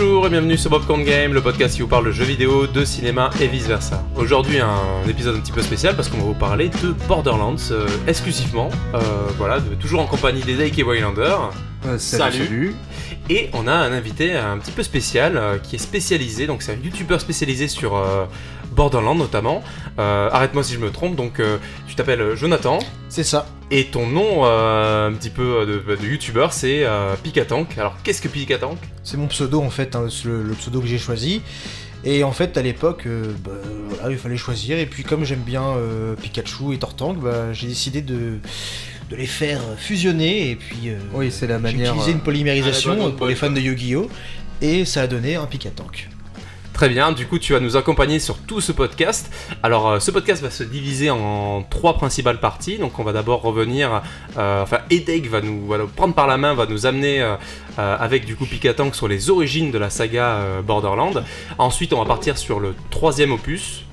Bonjour et bienvenue sur Popcorn Game, le podcast qui vous parle de jeux vidéo, de cinéma et vice versa. Aujourd'hui un épisode un petit peu spécial parce qu'on va vous parler de Borderlands euh, exclusivement, euh, voilà, de- toujours en compagnie des Dake et Waylander. Euh, Salut. Et on a un invité un petit peu spécial euh, qui est spécialisé, donc c'est un youtubeur spécialisé sur euh, Borderlands notamment. Euh, Arrête-moi si je me trompe, donc euh, tu t'appelles Jonathan. C'est ça. Et ton nom euh, un petit peu euh, de, de youtubeur c'est euh, Picatank. Alors qu'est-ce que Picatank C'est mon pseudo en fait, hein, le, le pseudo que j'ai choisi. Et en fait, à l'époque, euh, bah, voilà, il fallait choisir. Et puis, comme j'aime bien euh, Pikachu et Tortank, bah, j'ai décidé de, de les faire fusionner. Et puis, euh, Oui, c'est la j'ai manière. utilisé une Ah, polymérisation bonne, pour les fans de Yu-Gi-Oh! Et ça a donné un Picatank. Très bien, du coup tu vas nous accompagner sur tout ce podcast. Alors euh, ce podcast va se diviser en trois principales parties. Donc on va d'abord revenir, euh, enfin Edek va nous, prendre par la main, va nous amener euh, avec du coup Picatank sur les origines de la saga Borderland. Ensuite on va partir sur le troisième opus.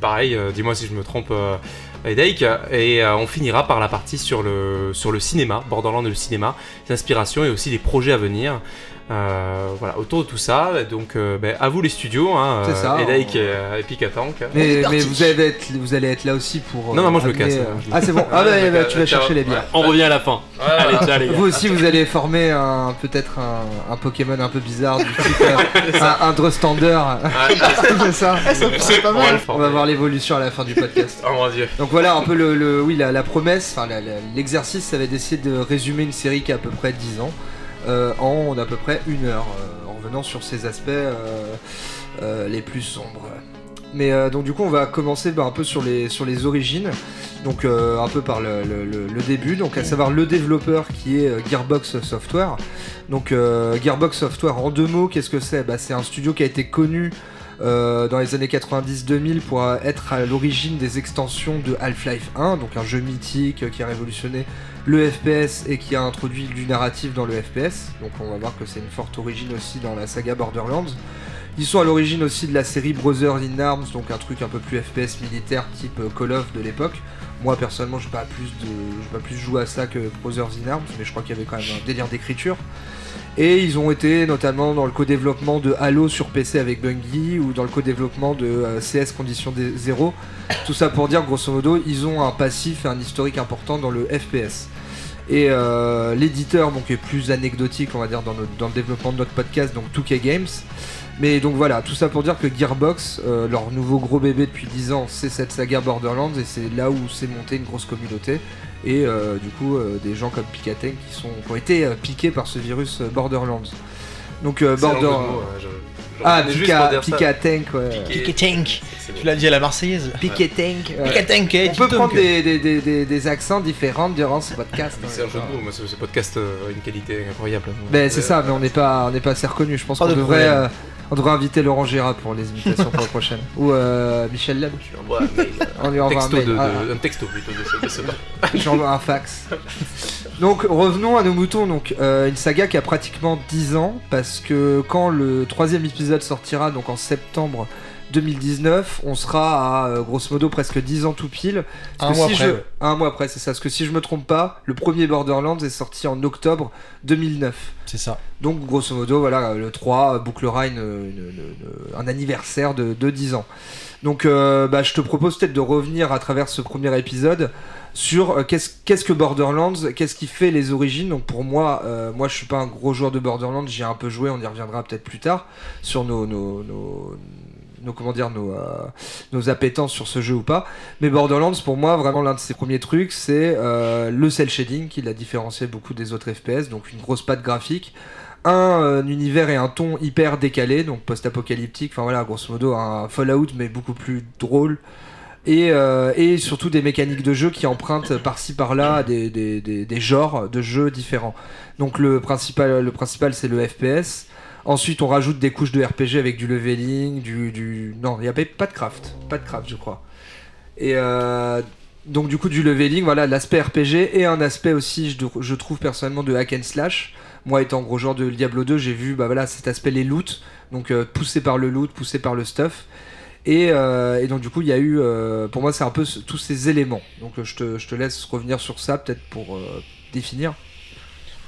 Pareil, dis-moi si je me trompe. Edek, et on finira par la partie sur le, sur le cinéma, Borderland et le cinéma, les inspirations et aussi les projets à venir. Euh, voilà, autour de tout ça, donc euh, ben, à vous les studios, hein, C'est ça, on- et, euh, et Picatank. On est Mais, vous, allez être, vous allez être là aussi pour. euh, Non, non, moi je me casse. euh, Ah, c'est bon. Ah, Ouais, bah, bah, tu vas chercher les bières. On revient à la fin. Allez, ciao les gars. Vous aussi, vous allez former un peut-être un, un Pokémon un peu bizarre du type euh, un, un Drustander. c'est ça. C'est pas On va le mal. On va voir l'évolution à la fin du podcast. Oh mon dieu. Donc voilà un peu le, le- oui la, la promesse, enfin la- la- l'exercice, ça va être d'essayer de résumer une série qui a à peu près 10 ans euh, en à peu près une heure, euh, en revenant sur ses aspects euh, euh, les plus sombres. Mais euh, donc du coup on va commencer bah, un peu sur les, sur les origines, donc euh, un peu par le, le- début, donc à savoir le développeur qui est euh, Gearbox Software. Donc euh, Gearbox Software en deux mots, qu'est-ce que c'est? Bah, C'est un studio qui a été connu euh, dans les années 90-2000 pour euh, être à l'origine des extensions de Half-Life 1, donc un jeu mythique euh, qui a révolutionné le FPS et qui a introduit du narratif dans le FPS. Donc on va voir que c'est une forte origine aussi dans la saga Borderlands. Ils sont à l'origine aussi de la série Brothers in Arms, donc un truc un peu plus FPS militaire type euh, Call of de l'époque. Moi personnellement, j'ai pas plus de, pas plus joué à ça que Brothers in Arms, mais je crois qu'il y avait quand même un délire d'écriture. Et ils ont été notamment dans le co-développement de Halo sur PC avec Bungie ou dans le co-développement de euh, CS Condition 0. Tout ça pour dire grosso modo, ils ont un passif et un historique important dans le FPS. Et euh, l'éditeur donc est plus anecdotique on va dire dans, dans le développement de notre podcast, donc 2K Games. Mais donc voilà, tout ça pour dire que Gearbox, euh, leur nouveau gros bébé depuis 10 ans, c'est cette saga Borderlands et c'est là où s'est montée une grosse communauté. Et euh, du coup, euh, des gens comme Picatank qui, sont, qui ont été euh, piqués par ce virus euh, Borderlands. Donc euh, Border... je- je Ah, Pika, ça. Picatank, ouais. Picatank. C'est Tu l'as dit à la Marseillaise. Ouais. Picatank, eh, On peut prendre des, des, des, des, des accents différents durant ce podcast. C'est un jeu de mots, ce, podcast euh, a une qualité incroyable. Ben c'est ça, mais on n'est pas, on n'est pas assez reconnu. Je pense qu'on de devrait, euh, on devrait inviter Laurent Gérard pour les imitations pour la prochaine. Ou euh, Michel Leb. Un mail, euh, On lui envoie un texto, mail. de, de- Ah, un texto plutôt de ce, de ce J'envoie un fax. Donc revenons à nos moutons. Donc euh, une saga qui a pratiquement 10 ans parce que quand le troisième épisode sortira, donc en septembre 2019, on sera à euh, grosso modo presque 10 ans tout pile. Parce Un que mois si après, je-. Un mois après, c'est ça. Parce que si je me trompe pas, le premier Borderlands est sorti en octobre 2009. C'est ça. Donc grosso modo, voilà, le 3 bouclera une- une- une- un anniversaire de, de 10 ans. Donc euh, bah, je te propose peut-être de revenir à travers ce premier épisode sur euh, qu'est-ce qu'est-ce que Borderlands, qu'est-ce qui fait les origines. Donc pour moi, euh, moi je suis pas un gros joueur de Borderlands, j'ai un peu joué, on y reviendra peut-être plus tard sur nos, nos, nos, nos- comment dire nos, euh, nos appétences sur ce jeu ou pas. Mais Borderlands pour moi vraiment l'un de ses premiers trucs c'est euh, le cel shading qui l'a différencié beaucoup des autres FPS, donc une grosse patte graphique un euh, univers et un ton hyper décalé, donc post-apocalyptique, enfin voilà, grosso modo un Fallout mais beaucoup plus drôle. Et, euh, et surtout des mécaniques de jeu qui empruntent par-ci par-là des, des, des, des genres de jeux différents. Donc le principal, le principal c'est le FPS. Ensuite, on rajoute des couches de RPG avec du leveling, du, non, il n'y avait pas de craft, pas de craft, je crois. Et euh, donc du coup du leveling, voilà, l'aspect RPG et un aspect aussi, je, trouve personnellement de hack and slash. Moi, étant gros joueur de Diablo 2, j'ai vu bah, voilà, cet aspect les loot, donc euh, poussé par le loot, poussé par le stuff. Et, euh, donc du coup, il y a eu, pour moi, c'est un peu tous ces éléments. Donc je te, laisse revenir sur ça, peut-être pour définir.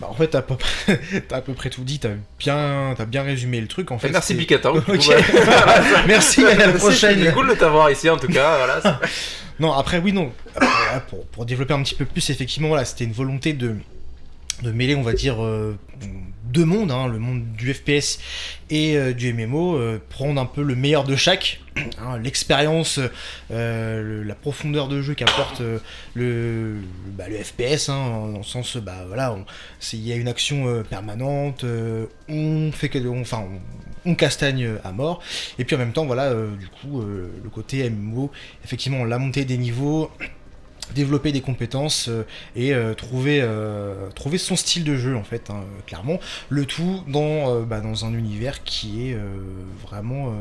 Bah, en fait, t'as à, peu près- t'as à peu près tout dit, t'as bien, t'as bien résumé le truc. En fait, Merci. Ok. Merci, à la prochaine. C'est cool de t'avoir ici en tout cas. Voilà. Non, après, oui, non. Après, pour, pour développer un petit peu plus, effectivement, voilà, c'était une volonté de, de mêler, on va dire, euh, deux mondes, hein, le monde du FPS et euh, du MMO, euh, prendre un peu le meilleur de chaque, hein, l'expérience, euh, la profondeur de jeu qu'apporte le, bah, le FPS, hein, dans le sens, bah voilà, il y a une action permanente, on fait que, enfin, on, castagne à mort, et puis en même temps, voilà, du coup, le côté MMO, effectivement, la montée des niveaux, développer des compétences euh, et euh, trouver, euh, trouver son style de jeu en fait hein, clairement. Le tout dans, bah, dans un univers qui est vraiment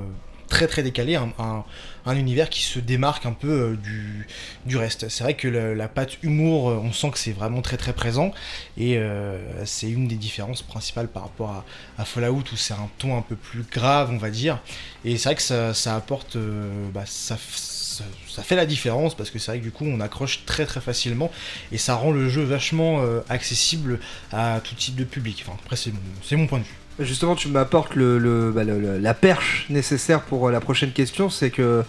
très très décalé un, un- un univers qui se démarque un peu du, du reste. C'est vrai que la, patte humour on sent que c'est vraiment très très présent et c'est une des différences principales par rapport à, Fallout où c'est un ton un peu plus grave on va dire. Et c'est vrai que ça, ça apporte bah, ça, ça- fait la différence parce que c'est vrai que du coup on accroche très très facilement et ça rend le jeu vachement euh, accessible à tout type de public. Enfin après c'est mon, point de vue. Justement, tu m'apportes le, bah, la perche nécessaire pour euh, la prochaine question, c'est que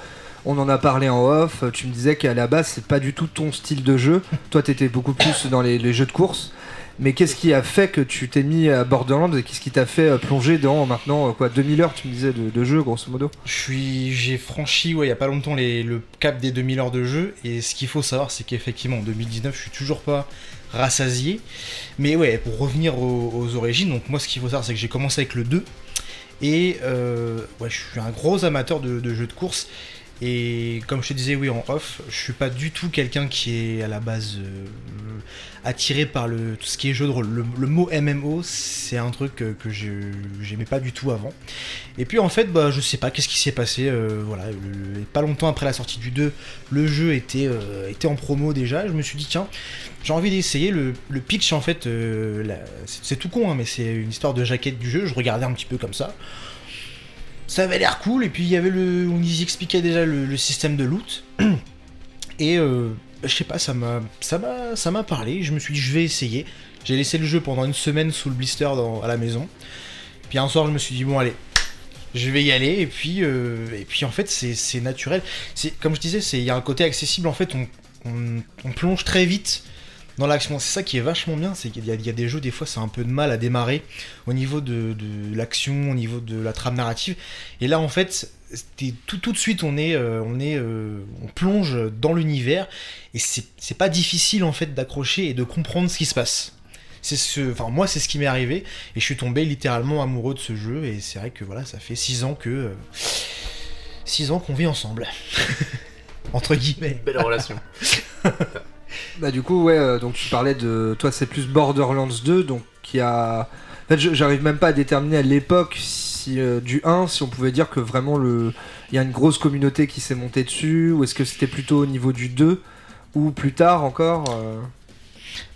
on en a parlé en off. Tu me disais qu'à la base, c'est pas du tout ton style de jeu. Toi, t'étais beaucoup plus dans les jeux de course. Mais qu'est-ce qui a fait que tu t'es mis à Borderlands et qu'est-ce qui t'a fait euh, plonger dans maintenant euh, quoi 2000 heures, tu me disais, de, jeu, grosso modo j'ai franchi ouais, il y a pas longtemps le cap des 2000 heures de jeu et ce qu'il faut savoir c'est qu'effectivement en 2019 je suis toujours pas rassasié. Mais ouais, pour revenir aux, origines, donc moi ce qu'il faut savoir c'est que j'ai commencé avec le 2 et euh, ouais, je suis un gros amateur de, jeux de course. Et comme je te disais, oui, en off, je suis pas du tout quelqu'un qui est à la base euh, attiré par le, tout ce qui est jeu de rôle. Le, mot MMO, c'est un truc que, que j'aimais pas du tout avant. Et puis en fait, bah, je sais pas qu'est-ce qui s'est passé. euh, voilà, pas longtemps après la sortie du 2, le jeu était, euh, était en promo déjà. Je me suis dit, tiens, j'ai envie d'essayer. Le, pitch, en fait, euh, c'est tout con, hein, mais c'est une histoire de jaquette du jeu. Je regardais un petit peu comme ça. Ça avait l'air cool, et puis il y avait le. On y expliquait déjà le, système de loot. Et je sais pas, ça m'a, ça m'a, ça m'a parlé. Je me suis dit, je vais essayer. J'ai laissé le jeu pendant une semaine sous le blister à la maison. Puis un soir, je me suis dit, bon, allez, je vais y aller. Et puis, euh, et puis en fait, c'est, naturel. C'est, comme je disais, il y a un côté accessible. En fait, on plonge très vite dans l'action. C'est ça qui est vachement bien. C'est qu'il y a, il y a des jeux, des fois, c'est un peu de mal à démarrer au niveau de, de l'action, au niveau de la trame narrative. Et là, en fait, tout, tout de suite, on est, euh, on est, euh, on plonge dans l'univers et c'est, pas difficile en fait d'accrocher et de comprendre ce qui se passe. C'est ce, enfin moi, c'est ce qui m'est arrivé et je suis tombé littéralement amoureux de ce jeu et c'est vrai que voilà, ça fait 6 ans que, 6 ans qu'on vit ensemble, entre guillemets. Belle relation. Bah du coup ouais euh, donc tu parlais de toi c'est plus Borderlands 2 donc qui a en fait j'arrive même pas à déterminer à l'époque si euh, du 1 si on pouvait dire que vraiment le il y a une grosse communauté qui s'est montée dessus ou est-ce que c'était plutôt au niveau du 2 ou plus tard encore euh,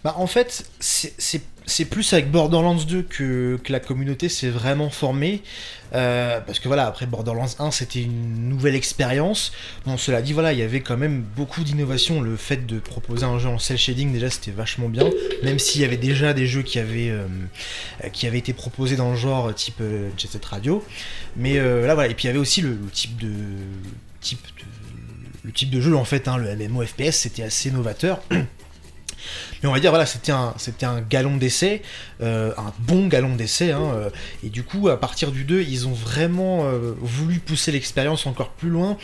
Bah en fait, c'est- c'est plus avec Borderlands 2 que, la communauté s'est vraiment formée. Euh, parce que voilà, après Borderlands 1, c'était une nouvelle expérience. Bon, cela dit, voilà, il y avait quand même beaucoup d'innovation. Le fait de proposer un jeu en cel shading, déjà, c'était vachement bien. Même s'il y avait déjà des jeux qui avaient, euh, été proposés dans le genre, type euh, Jet Set Radio. Mais là, voilà. Et puis il y avait aussi le type de jeu en fait, hein, le MMO FPS, c'était assez novateur. Mais on va dire, voilà, c'était un, un galon d'essai, euh, un bon galon d'essai, hein, euh, et du coup, à partir du 2, ils ont vraiment euh, voulu pousser l'expérience encore plus loin,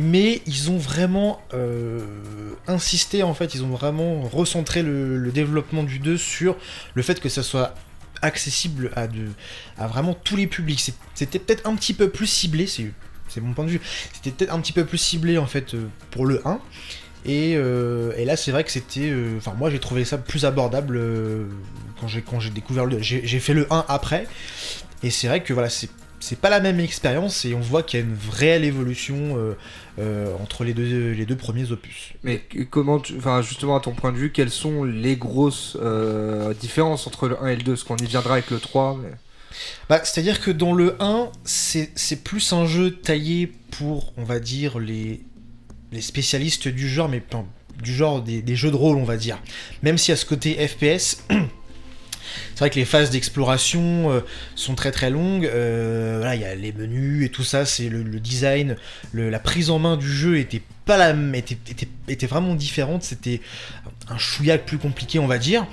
mais ils ont vraiment insisté, en fait, ils ont vraiment recentré le, le développement du 2 sur le fait que ça soit accessible à, de, à vraiment tous les publics. C'était peut-être un petit peu plus ciblé, c'est c'est mon point de vue, c'était peut-être un petit peu plus ciblé, en fait, pour le 1. Et, euh, et là, c'est vrai que c'était. euh, Enfin, moi, j'ai trouvé ça plus abordable euh, quand j'ai quand j'ai découvert le 2. J'ai fait le 1 après. Et c'est vrai que voilà, c'est. C'est pas la même expérience et on voit qu'il y a une réelle évolution euh, euh, entre les deux, les deux premiers opus. mais comment tu enfin justement à ton point de vue quelles sont les grosses euh, différences entre le 1 et le 2 parce qu'on y viendra avec le 3 mais... Bah, C'est-à-dire que dans le 1, c'est c'est plus un jeu taillé pour, on va dire, les, les spécialistes du genre, mais du genre des, jeux de rôle, on va dire. Même y a ce côté FPS, C'est vrai que les phases d'exploration euh, sont très très longues. Euh, voilà, il y les menus et tout ça, c'est le, design, la prise en main du jeu était pas la même, était, était, était vraiment différente. C'était un chouïa plus compliqué, on va dire,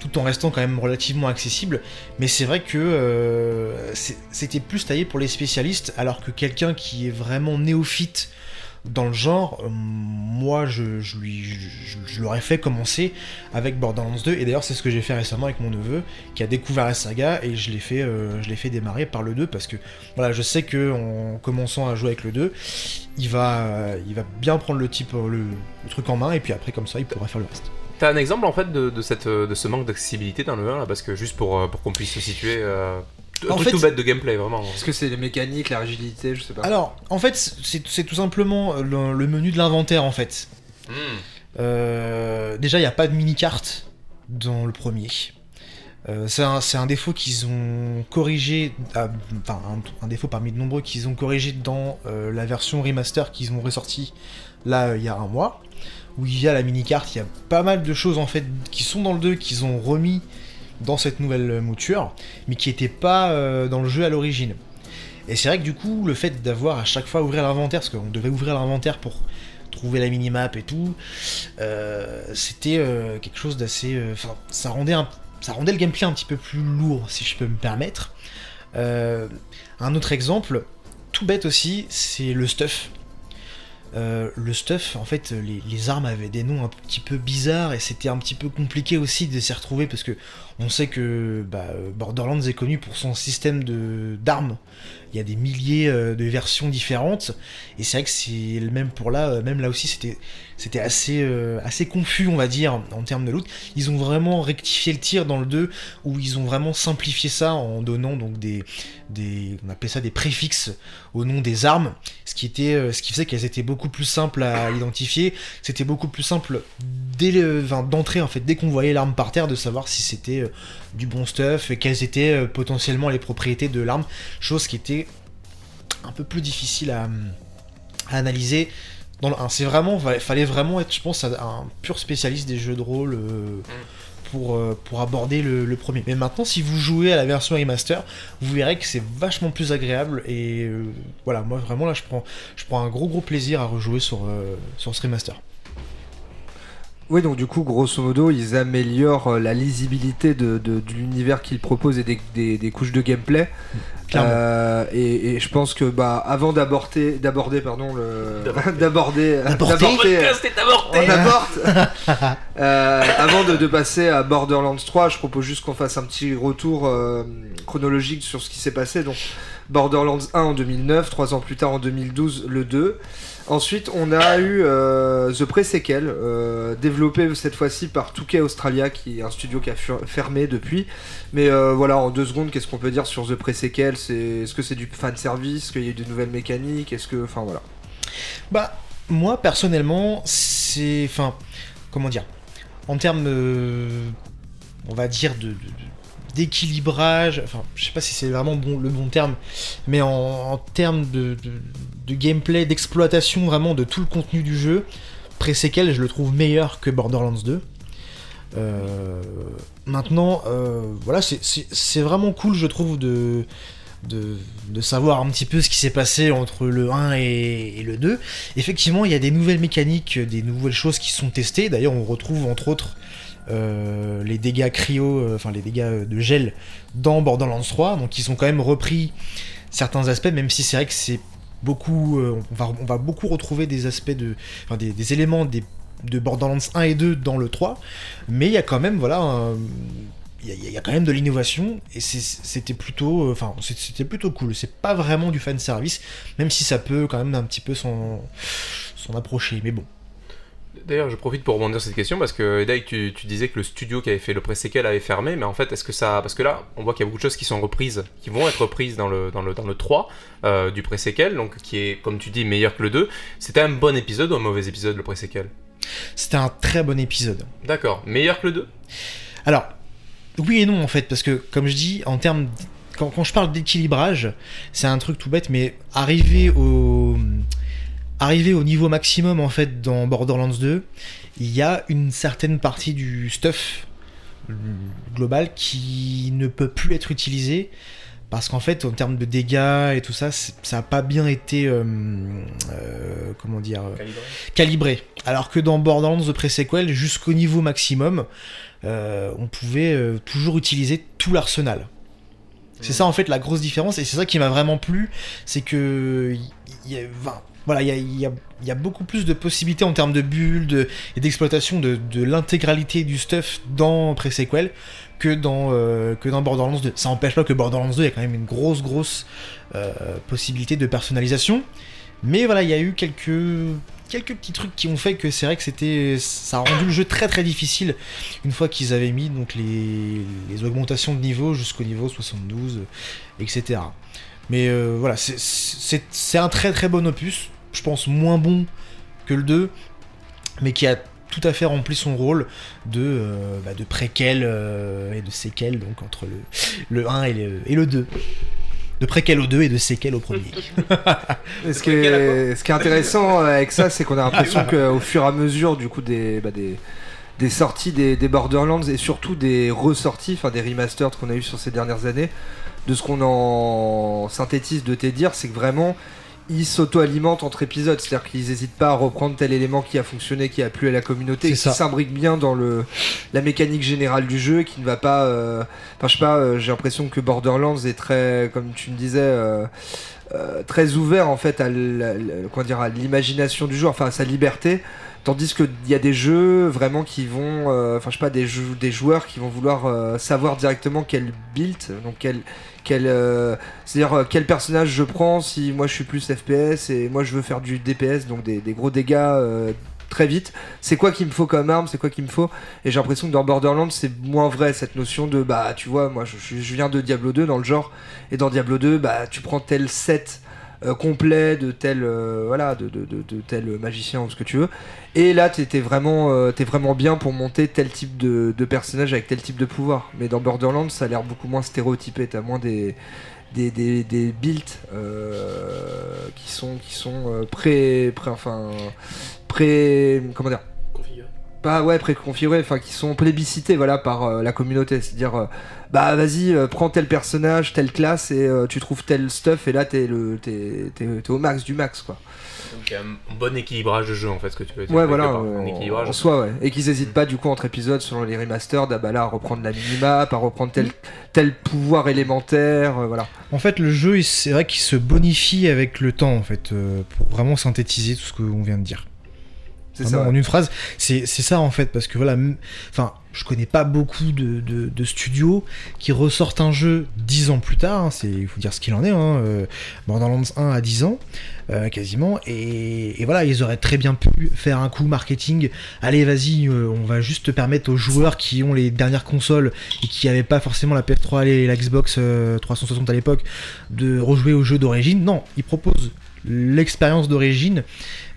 tout en restant quand même relativement accessible. Mais c'est vrai que euh, c'était plus taillé pour les spécialistes, alors que quelqu'un qui est vraiment néophyte dans le genre, euh, moi je, lui je, l'aurais fait commencer avec Borderlands 2 et d'ailleurs c'est ce que j'ai fait récemment avec mon neveu qui a découvert la saga et je l'ai fait euh, je l'ai fait démarrer par le 2 parce que voilà je sais que en commençant à jouer avec le 2 il va il va bien prendre le type le, truc en main et puis après comme ça il pourra faire le reste. T'as un exemple en fait de ce manque d'accessibilité dans le 1 là? Parce que juste pour, euh, pour qu'on puisse se situer. Euh, un En truc fait, tout bête de gameplay, vraiment. Est-ce que c'est les mécaniques, la rigidité, je sais pas. Alors en fait c'est tout simplement le, le menu de l'inventaire en fait. Hmm. Euh, déjà, il n'y a pas de mini-carte dans le premier. Euh, c'est un, défaut qu'ils ont corrigé, ah, enfin un, un défaut parmi de nombreux qu'ils ont corrigé dans euh, la version remaster qu'ils ont ressorti là euh, il y a un mois, où il y a la mini-carte, il y a pas mal de choses en fait qui sont dans le 2 qu'ils ont remis dans cette nouvelle mouture, mais qui n'étaient pas euh, dans le jeu à l'origine. Et c'est vrai que du coup, le fait d'avoir à chaque fois ouvrir l'inventaire, parce qu'on devait ouvrir l'inventaire pour trouver la minimap et tout, euh, c'était euh, quelque chose d'assez. Enfin, ça rendait le gameplay un petit peu plus lourd, si je peux me permettre. Un autre exemple, tout bête aussi, c'est le stuff. Euh, le stuff, en fait, les, armes avaient des noms un petit peu bizarres et c'était un petit peu compliqué aussi de s'y retrouver parce que on sait que bah, Borderlands est connu pour son système d'armes. Il y a des milliers euh, de versions différentes et c'est vrai que c'est le même pour là, euh, même là aussi c'était c'était assez euh, assez confus on va dire en termes de loot. Ils ont vraiment rectifié le tir dans le 2 où ils ont vraiment simplifié ça en donnant donc des on appelait ça des préfixes au nom des armes, ce qui était euh, ce qui faisait qu'elles étaient beaucoup plus simples à identifier, c'était beaucoup plus simple dès le- d'entrer en fait dès qu'on voyait l'arme par terre de savoir si c'était euh, du bon stuff et quelles étaient potentiellement les propriétés de l'arme, chose qui était un peu plus difficile à analyser. Dans le 1. C'est vraiment, fa- fallait vraiment être, je pense, un un pur spécialiste des jeux de rôle euh, pour, euh, pour aborder le, le premier. Mais maintenant, si vous jouez à la version remaster, vous verrez que c'est vachement plus agréable et euh, voilà, moi vraiment là, je prends, je prends un gros gros plaisir à rejouer sur, sur ce remaster. Oui, donc du coup, grosso modo, ils améliorent euh, la lisibilité de, de- de l'univers qu'ils proposent et des, des- des couches de gameplay. Euh, et, et je pense que bah, avant d'aborder, d'aborder, pardon, le, d'aborder, D'aborder. d'aborder, euh, on. Euh, avant de, de passer à Borderlands 3, je propose juste qu'on fasse un petit retour euh, chronologique sur ce qui s'est passé. Donc, Borderlands 1 en 2009, trois ans plus tard en 2012, le 2. Ensuite, on a eu euh, The Pre-Sequel, euh, développé cette fois-ci par 2K Australia, qui est un studio qui a fermé depuis. Mais euh, voilà, en deux secondes, qu'est-ce qu'on peut dire sur The Pre-Sequel? Est-ce que c'est du fan service? Est-ce qu'il y a eu de nouvelles mécaniques? Est-ce que. Enfin voilà. Bah, moi personnellement, c'est. Enfin, comment dire? En termes. on va dire de- d'équilibrage, enfin je sais pas si c'est vraiment bon, le bon terme, mais en, termes de, gameplay, d'exploitation vraiment de tout le contenu du jeu, pré-séquel je le trouve meilleur que Borderlands 2. Euh, maintenant, euh, voilà, c'est- vraiment cool je trouve de, de, de savoir un petit peu ce qui s'est passé entre le 1 et, et le 2. Effectivement, il y a des nouvelles mécaniques, des nouvelles choses qui sont testées. D'ailleurs, on retrouve entre autres euh, les dégâts cryo, euh, enfin les dégâts de gel dans Borderlands 3. Donc, ils ont quand même repris certains aspects, même si c'est vrai que c'est beaucoup. euh, on, va, beaucoup retrouver des aspects de. Enfin, des, éléments de Borderlands 1 et 2 dans le 3. Mais il y a quand même, voilà. il y, a- quand même de l'innovation et c'était plutôt euh, enfin c'était plutôt cool c'est pas vraiment du fan service même si ça peut quand même un petit peu s'en approcher mais bon D'ailleurs, je profite pour rebondir sur cette question parce que Edai, tu, tu disais que le studio qui avait fait le pré-séquel avait fermé, mais en fait, est-ce que ça. Parce que là, on voit qu'il y a beaucoup de choses qui sont reprises, qui vont être reprises dans le, dans le, dans le 3 euh, du pré-séquel, donc qui est, comme tu dis, meilleur que le 2. C'était un bon épisode ou un mauvais épisode, le pré-séquel? C'était un très bon épisode D'accord, meilleur que le 2 alors oui et non en fait parce que comme je dis en termes quand je parle d'équilibrage c'est un truc tout bête mais arriver au arriver au niveau maximum en fait dans Borderlands 2 il y a une certaine partie du stuff global qui ne peut plus être utilisé parce qu'en fait, en termes de dégâts et tout ça, ça n'a pas bien été, euh, euh, comment dire, euh, calibré. Alors que dans Borderlands The Pre-Sequel, jusqu'au niveau maximum, on pouvait toujours utiliser tout l'arsenal. C'est ça en fait la grosse différence et c'est ça qui m'a vraiment plu, c'est que il y a, voilà, il y a, beaucoup plus de possibilités en termes de de- et d'exploitation de, l'intégralité du stuff dans Pre-Sequel que dans, euh, que dans Borderlands 2. Ça n'empêche pas que Borderlands 2, il y a quand même une grosse, grosse euh, possibilité de personnalisation. Mais voilà, il y a eu quelques, quelques petits trucs qui ont fait que c'est vrai que c'était, ça a rendu le jeu très très difficile une fois qu'ils avaient mis donc les, les augmentations de niveau jusqu'au niveau 72, euh, etc. Mais euh, voilà, c'est un très très bon opus. Je pense moins bon que le 2, mais qui a tout à fait rempli son rôle de, euh, bah, de préquel euh, et de séquel, donc entre le, le 1 et le, et le 2. De préquel au 2 et de séquel au premier. Ce, qui est, ce qui est intéressant avec ça, c'est qu'on a l'impression qu'au fur et à mesure du coup des, bah, des, des sorties des, des Borderlands et surtout des ressorties, enfin des remasters qu'on a eu sur ces dernières années, de ce qu'on en synthétise de tes dires, c'est que vraiment ils s'auto-alimentent entre épisodes, c'est-à-dire qu'ils n'hésitent pas à reprendre tel élément qui a fonctionné, qui a plu à la communauté, et qui s'imbrique bien dans le, la mécanique générale du jeu, qui ne va pas... euh, Enfin je sais pas, euh, j'ai l'impression que Borderlands est très, comme tu me disais... euh, euh, très ouvert en fait à l'imagination du joueur, enfin à sa liberté. Tandis qu'il y a des jeux vraiment qui vont, euh, enfin je sais pas, des, jou- des joueurs qui vont vouloir savoir directement quel build, donc quel, euh, c'est-à-dire euh, quel personnage je prends si moi je suis plus FPS et moi je veux faire du DPS, donc des, gros dégâts euh, très vite. C'est quoi qu'il me faut comme arme, c'est quoi qu'il me faut. Et j'ai l'impression que dans Borderlands c'est moins vrai cette notion de bah tu vois, moi je, je- je viens de Diablo 2 dans le genre et dans Diablo 2 bah tu prends tel set euh, complet de tel euh, voilà de, de, de- tel magicien ou ce que tu veux. Et là t'es vraiment euh, t'es vraiment bien pour monter tel type de, personnage avec tel type de pouvoir. Mais dans Borderlands ça a l'air beaucoup moins stéréotypé. T'as moins des des, des, des builds euh, qui sont qui sont pré, pré enfin pré comment dire pas ouais préconfigurés enfin qui sont plébiscités voilà par euh, la communauté c'est à dire bah vas-y euh, prends tel personnage telle classe et euh, tu trouves tel stuff et là t'es le t'es, t'es, t'es au max du max quoi Donc, il y a un bon équilibrage de jeu en fait, ce que tu veux dire. ouais voilà part. euh, un équilibrage. en soi ouais et qu'ils hésitent pas du coup entre épisodes selon les remasters bah là à reprendre la minimap à reprendre tel tel pouvoir élémentaire euh, voilà En fait, le jeu, c'est vrai qu'il se bonifie avec le temps, en fait, euh, pour vraiment synthétiser tout ce qu'on vient de dire. C'est Vraiment, ça En une phrase, c'est c'est ça en fait, parce que voilà, enfin, je connais pas beaucoup de, de- de studios qui ressortent un jeu 10 ans plus tard, hein, c'est, il faut dire ce qu'il en est, hein, euh, Borderlands 1 à 10 ans, euh, quasiment, et, et voilà, ils auraient très bien pu faire un coup marketing, allez vas-y, euh, on va juste permettre aux joueurs qui ont les dernières consoles et qui n'avaient pas forcément la PS3 et la Xbox euh, 360 à l'époque, de rejouer au jeu d'origine, non, ils proposent l'expérience d'origine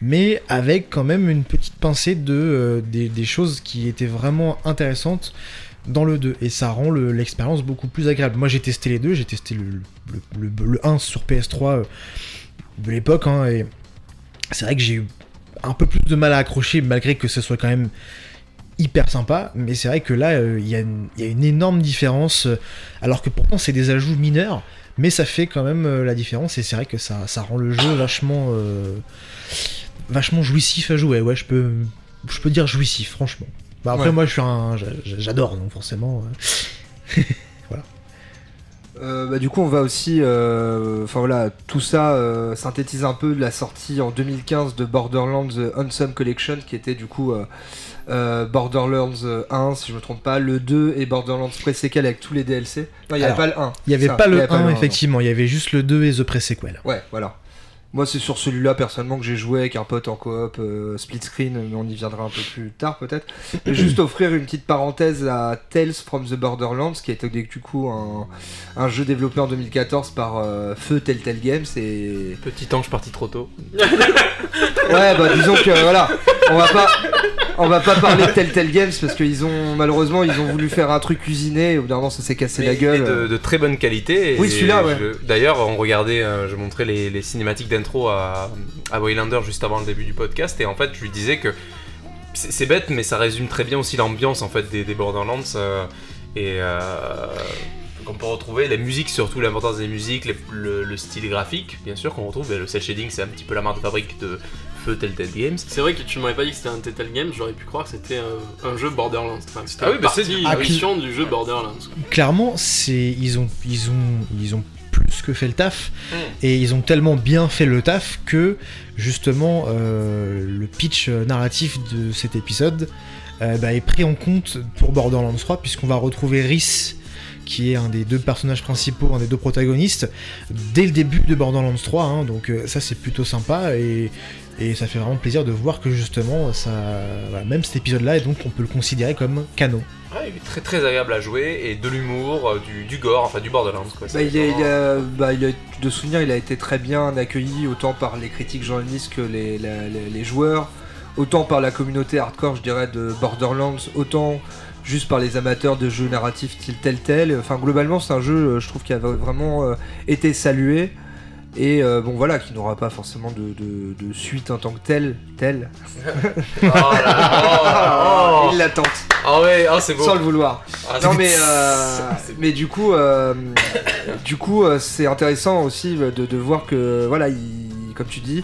mais avec quand même une petite pincée de euh, des, choses qui étaient vraiment intéressantes dans le 2 et ça rend le- l'expérience beaucoup plus agréable. Moi j'ai testé les deux, j'ai testé le, le, le- le 1 sur PS3 euh, de l'époque hein, et c'est vrai que j'ai eu un peu plus de mal à accrocher malgré que ce soit quand même hyper sympa mais c'est vrai que là euh, il y, a une- il y a une énorme différence euh, alors que pourtant c'est des ajouts mineurs mais ça fait quand même euh, la différence et c'est vrai que ça, ça rend le jeu vachement vachement jouissif à jouer. Ouais, je peux, je peux dire jouissif, franchement. Bah après, Ouais. moi, je suis un, j'a- j'adore, donc forcément. euh, Euh, bah, du coup, on va aussi, euh, enfin voilà, tout ça euh, synthétise un peu de la sortie en 2015 de Borderlands The Handsome Collection, qui était du coup euh, euh, Borderlands 1, si je me trompe pas, le 2 et Borderlands Pre-Sequel avec tous les DLC. Non, il n'y avait pas le 1. Il y avait pas le avait 1, non. effectivement, il y avait juste le 2 et The Pre-Sequel. Ouais, voilà. Moi, c'est sur celui-là personnellement que j'ai joué avec un pote en coop euh, split screen, mais on y viendra un peu plus tard peut-être. Et juste offrir une petite parenthèse à Tales from the Borderlands, qui est du coup un, un jeu développé en 2014 par euh, Feu Telltale Games. Et Petit ange parti trop tôt. ouais, bah disons que voilà, on va pas, on va pas parler de Telltale Games parce qu'ils ont malheureusement ils ont voulu faire un truc cuisiné et au bout d'un moment ça s'est cassé la gueule. il est de, de très bonne qualité. et Oui, celui-là, ouais. D'ailleurs, on regardait, euh, je montrais les, les cinématiques d'intro à, à Waylander juste avant le début du podcast, et en fait, je lui disais que c'est bête, mais ça résume très bien aussi l'ambiance en fait des, des Borderlands. euh, et euh, qu'on peut retrouver la musique, surtout l'importance des musiques, les- le, le style graphique, bien sûr, qu'on retrouve. Et le cel shading, c'est un petit peu la marque de fabrique de Feu Telltale Games. C'est vrai que tu m'aurais pas dit que c'était un Telltale Game, j'aurais pu croire que c'était un, un jeu Borderlands. Enfin, c'était Ah oui, bah c'est- Ah, du jeu Borderlands. quoi. Clairement, c'est ils ont ils ont ils ont plus que fait le taf Mm. et ils ont tellement bien fait le taf que justement euh, le pitch narratif de cet épisode euh, bah, est pris en compte pour Borderlands 3 puisqu'on va retrouver Rhys qui est un des deux personnages principaux, un des deux protagonistes, dès le début de Borderlands 3, hein, donc euh, ça c'est plutôt sympa et, et ça fait vraiment plaisir de voir que justement ça, même cet épisode-là, et donc on peut le considérer comme canon. Ouais, il est très très agréable à jouer et de l'humour, euh, du, gore, enfin du Borderlands quoi. Bah, il, a, bah, a- de souvenir, il a été très bien accueilli autant par les critiques journalistes que les, joueurs, autant par la communauté hardcore, je dirais, de Borderlands, autant juste par les amateurs de jeux narratifs style Telltale. Enfin, globalement, c'est un jeu, euh, je trouve, qui a vraiment euh, été salué. Et euh, bon voilà, qui n'aura pas forcément de, de- de suite en tant que tel, tel. Oh là oh, Il l'attend, Ah ouais, oh, c'est beau. sans le vouloir. Ah, Non mais euh, mais du coup euh, du coup euh, c'est intéressant aussi de, de voir que voilà ils, comme tu dis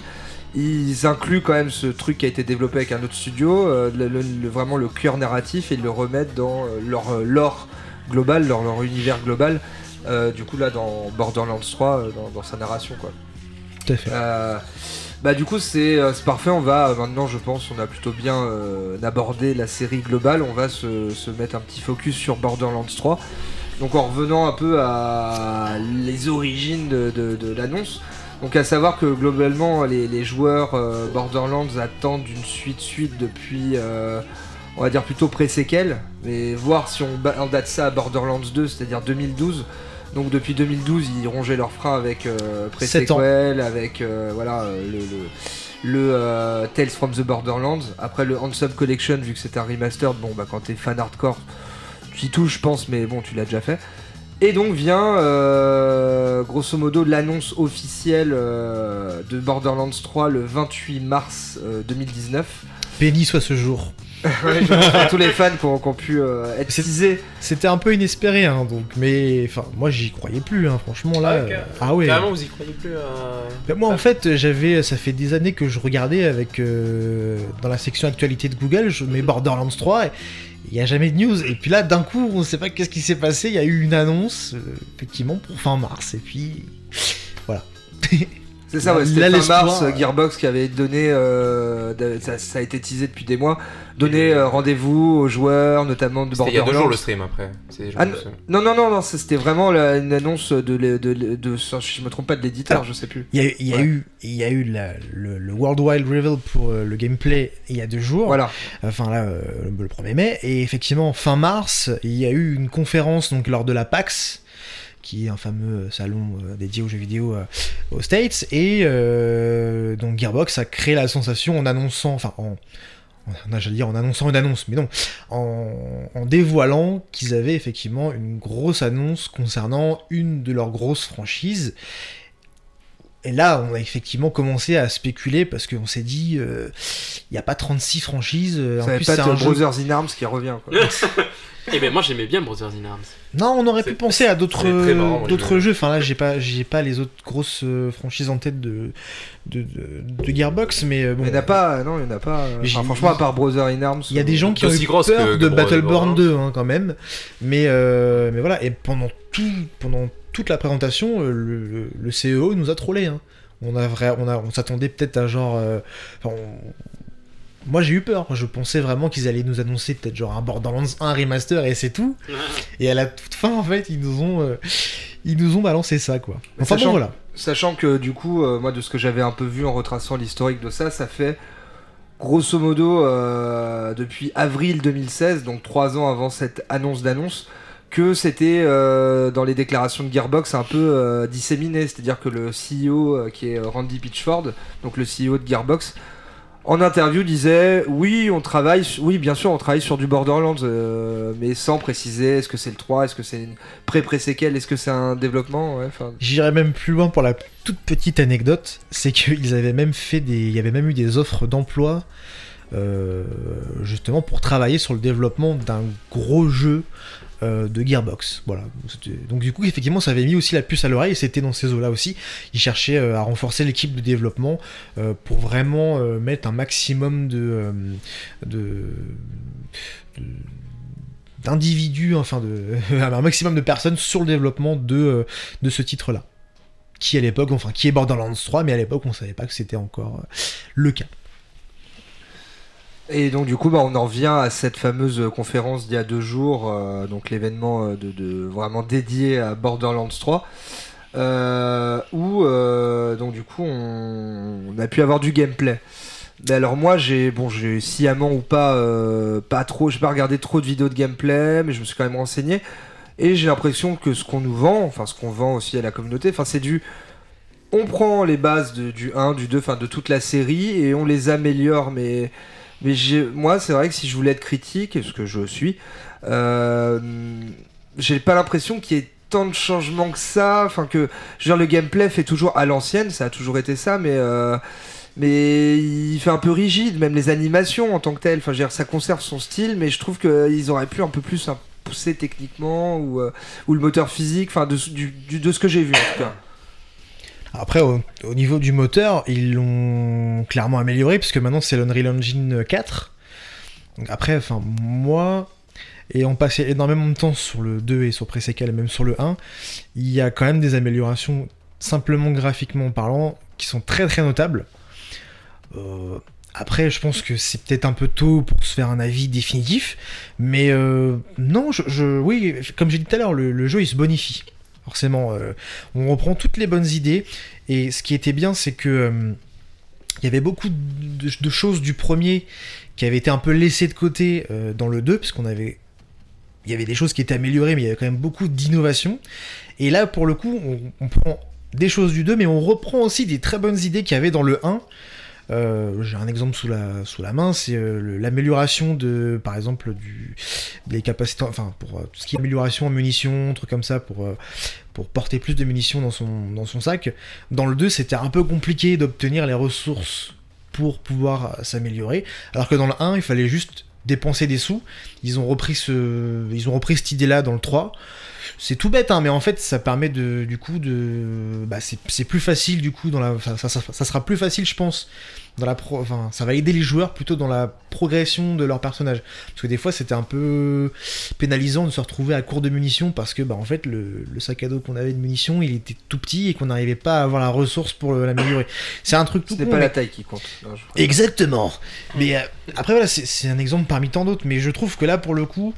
ils incluent quand même ce truc qui a été développé avec un autre studio le- le- le- vraiment le cœur narratif et ils le remettent dans leur lore global leur, leur univers global euh, du coup là dans Borderlands 3 euh, dans, dans sa narration quoi Tout à fait. euh, bah du coup c'est parfait, on va maintenant je pense on a plutôt bien abordé la série globale, on va se, se mettre un petit focus sur Borderlands 3. Donc en revenant un peu à les origines de, de- de l'annonce. Donc à savoir que globalement les, les joueurs Borderlands attendent une suite suite depuis on va dire plutôt pré-séquel, mais voir si on, on date ça à Borderlands 2, c'est-à-dire 2012. Donc depuis 2012, ils rongeaient leurs freins avec euh, pré-sequel, avec euh, voilà euh, le, le, le, euh, Tales from the Borderlands. Après le Handsome Collection, vu que c'est un remastered, bon bah quand t'es fan hardcore, tu y touches, je pense, mais bon, tu l'as déjà fait. Et donc vient euh, grosso modo l'annonce officielle de Borderlands 3 le 28 mars euh, 2019. Béni soit ce jour. Ouais, je pense à tous les fans qui ont, qui ont pu euh, être teasés. C'était un peu inespéré, hein, donc, mais enfin, moi j'y croyais plus, hein, franchement là. Ah, euh, ah ouais. Carrément, vous y croyez plus à. Bah, moi en fait, j'avais, ça fait des années que je regardais avec euh, dans la section actualité de Google, je mets Borderlands 3 et il n'y a jamais de news. Et puis là, d'un coup, on ne sait pas qu'est-ce qui s'est passé. Il y a eu une annonce, euh, effectivement, pour fin mars. Et puis voilà. C'est ça, ouais, c'était fin mars, euh, Gearbox qui avait donné, euh, ça, ça a été teasé depuis des mois, donné euh, rendez-vous aux joueurs, notamment de C'était il y a deux jours Borderlands. le stream après. Ah. Non, non, non, non, c'était vraiment la- une annonce de, de, de, de- je me trompe pas de l'éditeur, Ah. je sais plus. Il y a, il y a Ouais. eu, il y a eu la- le, le World Wide Reveal pour euh, le gameplay il y a deux jours. Voilà. enfin là, euh, le, le 1er mai, et effectivement, fin mars, il y a eu une conférence donc lors de la PAX, qui est un fameux salon euh, dédié aux jeux vidéo euh, aux States, et euh, donc Gearbox a créé la sensation en annonçant, enfin en, en- j'allais dire en annonçant une annonce, mais non, en, en dévoilant qu'ils avaient effectivement une grosse annonce concernant une de leurs grosses franchises. Et là, on a effectivement commencé à spéculer parce qu'on s'est dit, euh, il n'y a pas 36 franchises. euh, en Ça plus, pas un jeu- Brothers in Arms qui revient. Quoi. Eh ben moi j'aimais bien Brothers in Arms. Non, on aurait pu penser à d'autres jeux. Enfin là, j'ai pas j'ai pas les autres grosses euh, franchises en tête de de, de, de Gearbox, mais euh, bon. Il n'y en a pas, non, il n'y en a pas. euh, enfin, franchement, à part Brothers in Arms. Il y a des gens qui ont aussi eu grosse peur que- de Battleborn Borderlands. 2 hein, quand même, mais euh, mais voilà. Et pendant tout pendant toute la présentation, le, le CEO nous a trollé. Hein. On a vrai, on a on s'attendait peut-être à genre. euh, enfin, Moi j'ai eu peur, je pensais vraiment qu'ils allaient nous annoncer peut-être genre un Borderlands 1 remaster et c'est tout. Et à la toute fin en fait ils nous ont euh, ils nous ont balancé ça quoi. Enfin sachant- bon voilà. Sachant que du coup, euh, moi de ce que j'avais un peu vu en retraçant l'historique de ça, ça fait grosso modo euh, depuis avril 2016, donc trois ans avant cette annonce d'annonce, que c'était euh, dans les déclarations de Gearbox un peu euh, disséminé. C'est-à-dire que le CEO euh, qui est Randy Pitchford, donc le CEO de Gearbox, en interview disait oui on travaille oui bien sûr on travaille sur du Borderlands euh, mais sans préciser est-ce que c'est le 3 est-ce que c'est une pré-pré-séquelle est-ce que c'est un développement ouais, J'irais même plus loin pour la toute petite anecdote, c'est qu'ils avaient même fait des, il y avait même eu des offres d'emploi euh, justement pour travailler sur le développement d'un gros jeu euh, de Gearbox. Voilà. Donc du coup, effectivement, ça avait mis aussi la puce à l'oreille et c'était dans ces eaux-là aussi. Ils cherchaient euh, à renforcer l'équipe de développement euh, pour vraiment mettre un maximum de... de- d'individus, enfin de un maximum de personnes sur le développement de, ce titre-là. Qui à l'époque, enfin qui est Borderlands 3, mais à l'époque on savait pas que c'était encore le cas. Et donc du coup, bah, on en vient à cette fameuse conférence d'il y a deux jours, euh, donc l'événement euh, de, vraiment dédié à Borderlands 3, euh, où donc du coup on, a pu avoir du gameplay. Mais alors moi j'ai bon j'ai sciemment ou pas pas trop j'ai pas regardé trop de vidéos de gameplay mais je me suis quand même renseigné et j'ai l'impression que ce qu'on nous vend enfin ce qu'on vend aussi à la communauté enfin c'est du on prend les bases du 1 du 2 enfin de toute la série et on les améliore mais mais moi, c'est vrai que si je voulais être critique, ce que je suis, euh, j'ai pas l'impression qu'il y ait tant de changements que ça. Enfin, que je le gameplay fait toujours à l'ancienne, ça a toujours été ça, mais. euh, mais il fait un peu rigide, même les animations en tant que telles. Enfin, je veux dire, ça conserve son style, mais je trouve qu'ils auraient pu un peu plus hein, pousser techniquement ou, euh, ou le moteur physique, enfin, de, de ce que j'ai vu en tout cas. Après, au, au niveau du moteur, ils l'ont clairement amélioré, puisque maintenant c'est l'Unreal Engine 4. Donc après, enfin, moi, ayant passé énormément de temps sur le 2 et sur Presecal et même sur le 1, il y a quand même des améliorations, simplement graphiquement parlant, qui sont très très notables. Euh, après, je pense que c'est peut-être un peu tôt pour se faire un avis définitif, mais euh, non, je, oui, comme j'ai dit tout à l'heure, le jeu il se bonifie. Forcément, euh, on reprend toutes les bonnes idées, et ce qui était bien, c'est que euh, y avait beaucoup de, de choses du premier qui avaient été un peu laissées de côté euh, dans le 2, puisqu'on avait il y avait des choses qui étaient améliorées, mais il y avait quand même beaucoup d'innovations. Et là, pour le coup, on, on prend des choses du 2, mais on reprend aussi des très bonnes idées qu'il y avait dans le 1. Euh, J'ai un exemple sous la, sous la main, c'est euh, l'amélioration de, par exemple, du, des capacités, enfin, pour euh, tout ce qui est amélioration en munitions, trucs comme ça, pour, pour porter plus de munitions dans son, dans son sac. Dans le 2, c'était un peu compliqué d'obtenir les ressources pour pouvoir s'améliorer, alors que dans le 1, il fallait juste dépenser des sous. Ils ont repris, ce, ils ont repris cette idée-là dans le 3. C'est tout bête, hein, mais en fait, ça permet de, du coup de, bah, c'est c'est plus facile du coup dans la, ça, ça, ça sera plus facile, je pense, dans la pro, enfin, ça va aider les joueurs plutôt dans la progression de leur personnage, parce que des fois, c'était un peu pénalisant de se retrouver à court de munitions parce que, bah, en fait, le, le sac à dos qu'on avait de munitions, il était tout petit et qu'on n'arrivait pas à avoir la ressource pour l'améliorer. C'est un truc tout Ce n'est pas mais- la taille qui compte. Non, je- Exactement. Mais euh, après voilà, c'est c'est un exemple parmi tant d'autres. Mais je trouve que là, pour le coup,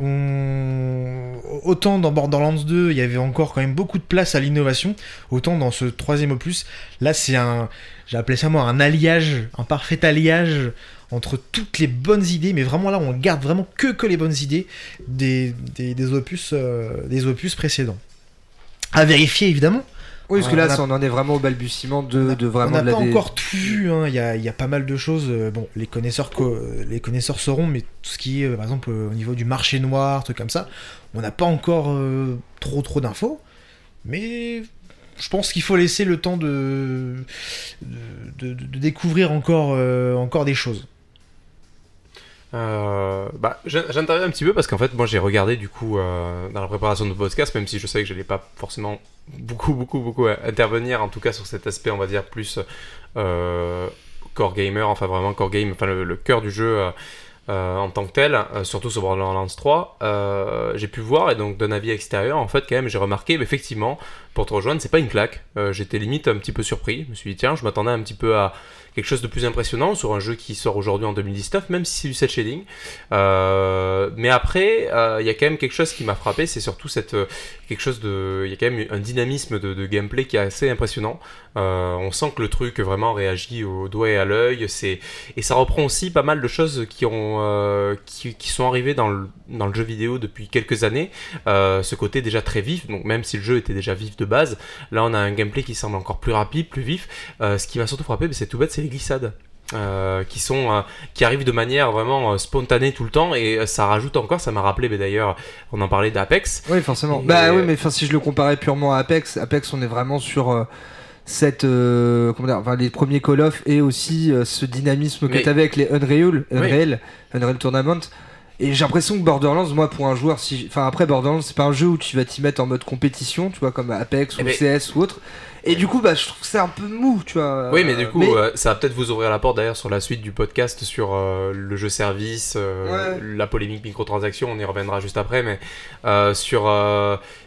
autant dans Borderlands 2, il y avait encore quand même beaucoup de place à l'innovation, autant dans ce troisième opus, là c'est un, j'ai ça moi un alliage, un parfait alliage entre toutes les bonnes idées. Mais vraiment là, on garde vraiment que les bonnes idées des opus, euh, des opus précédents. À vérifier évidemment. Oui, parce que On là, a- on en est vraiment au balbutiement de, a- de on vraiment n'a de la pas encore tout vu, hein. il, y a, il y a pas mal de choses. euh, bon, les connaisseurs, co- les connaisseurs sauront, mais tout ce qui est, euh, par exemple, euh, au niveau du marché noir, trucs comme ça, on n'a pas encore euh, trop trop d'infos. Mais je pense qu'il faut laisser le temps de, de, de- de découvrir encore, euh, encore des choses. Euh, bah, j'in- j'interviens un petit peu parce qu'en fait, moi j'ai regardé du coup euh, dans la préparation de podcast, même si je sais que je n'allais pas forcément beaucoup, beaucoup, beaucoup à- intervenir, en tout cas sur cet aspect, on va dire, plus euh, core gamer, enfin vraiment core game, enfin le, cœur du jeu euh, euh, en tant que tel, euh, surtout sur Borderlands 3. euh, j'ai pu voir et donc d'un avis extérieur, en fait, quand même, j'ai remarqué, mais effectivement, pour te rejoindre, c'est pas une claque. Euh, J'étais limite un petit peu surpris. Je me suis dit, tiens, je m'attendais un petit peu à quelque chose de plus impressionnant sur un jeu qui sort aujourd'hui en 2019, même si c'est du set shading. Euh, mais après, euh, il y a quand même quelque chose qui m'a frappé, c'est surtout cette euh, quelque chose de, il y a quand même un dynamisme de, gameplay qui est assez impressionnant. Euh, on sent que le truc vraiment réagit au doigt et à l'œil. Et ça reprend aussi pas mal de choses qui euh, sont arrivées dans le, jeu vidéo depuis quelques années. Euh, ce côté déjà très vif, donc même si le jeu était déjà vif de base, là on a un gameplay qui semble encore plus rapide, plus vif. Ce qui m'a surtout frappé, c'est tout bête, c'est les glissades. Euh, qui sont euh, qui arrivent de manière vraiment euh, spontanée tout le temps et ça rajoute encore ça m'a rappelé mais d'ailleurs on en parlait d'Apex Oui, forcément. Et- Bah oui, mais enfin, si je le comparais purement à Apex, Apex, on est vraiment sur, cette euh, comment dire, enfin, les premiers Call of et aussi euh, ce dynamisme que tu avais avec les Unreal, Oui. Unreal, Unreal Tournament. Et j'ai l'impression que Borderlands, moi, pour un joueur, si, enfin après Borderlands, c'est pas un jeu où tu vas t'y mettre en mode compétition, tu vois, comme Apex ou Eh ben- CS ou autre. Et du coup, bah, je trouve que c'est un peu mou, tu vois. Oui, mais du coup, Mais- euh, ça va peut-être vous ouvrir la porte d'ailleurs sur la suite du podcast sur euh, le jeu service, euh, la polémique microtransaction, on y reviendra juste après, mais sur.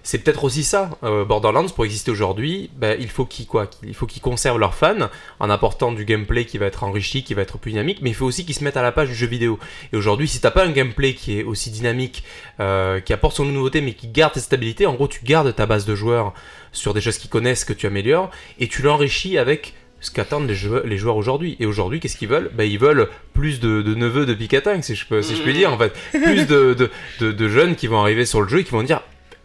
C'est peut-être aussi ça, euh, Borderlands, pour exister aujourd'hui, bah, il faut qu'ils quoi Il faut qu'ils conservent leurs fans en apportant du gameplay qui va être enrichi, qui va être plus dynamique, mais il faut aussi qu'ils se mettent à la page du jeu vidéo. Et aujourd'hui, si t'as pas un gameplay qui est aussi dynamique, euh, qui apporte son nouveauté, mais qui garde cette stabilité, en gros, tu gardes ta base de joueurs sur des choses qu'ils connaissent, que tu améliores, et tu l'enrichis avec ce qu'attendent les joueurs, aujourd'hui. Et aujourd'hui, qu'est-ce qu'ils veulent? Ben, Ils veulent plus de, de neveux de Picatin, si je, peux, si je puis dire, en fait. Plus de- de jeunes qui vont arriver sur le jeu et qui vont dire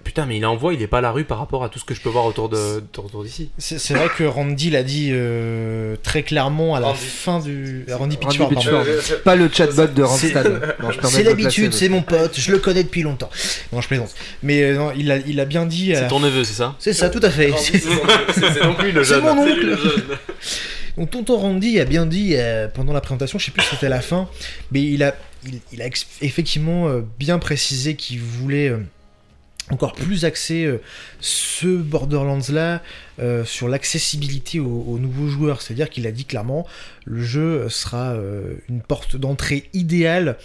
Putain, mais il envoie, il est pas à la rue par rapport à tout ce que je peux voir autour de- autour d'ici. C'est vrai que Randy l'a dit euh, très clairement à la Randy. fin du. Randy Randy Pitchford, pardon. Pitchford. Pas le chatbot de C'est- Randstad. C'est l'habitude, c'est mon pote, je le connais depuis longtemps. Non, je plaisante. Mais euh, non, il a, il a bien dit. C'est la- ton neveu, c'est ça? C'est ça, tout à fait. C'est- mon oncle. Donc tonton Randy a bien dit euh, pendant la présentation, je sais plus si c'était à la fin, mais il a, il, il a effectivement euh, bien précisé qu'il voulait euh, encore plus axer euh, ce Borderlands-là euh, sur l'accessibilité aux, aux nouveaux joueurs. C'est-à-dire qu'il a dit clairement, le jeu sera euh, une porte d'entrée idéale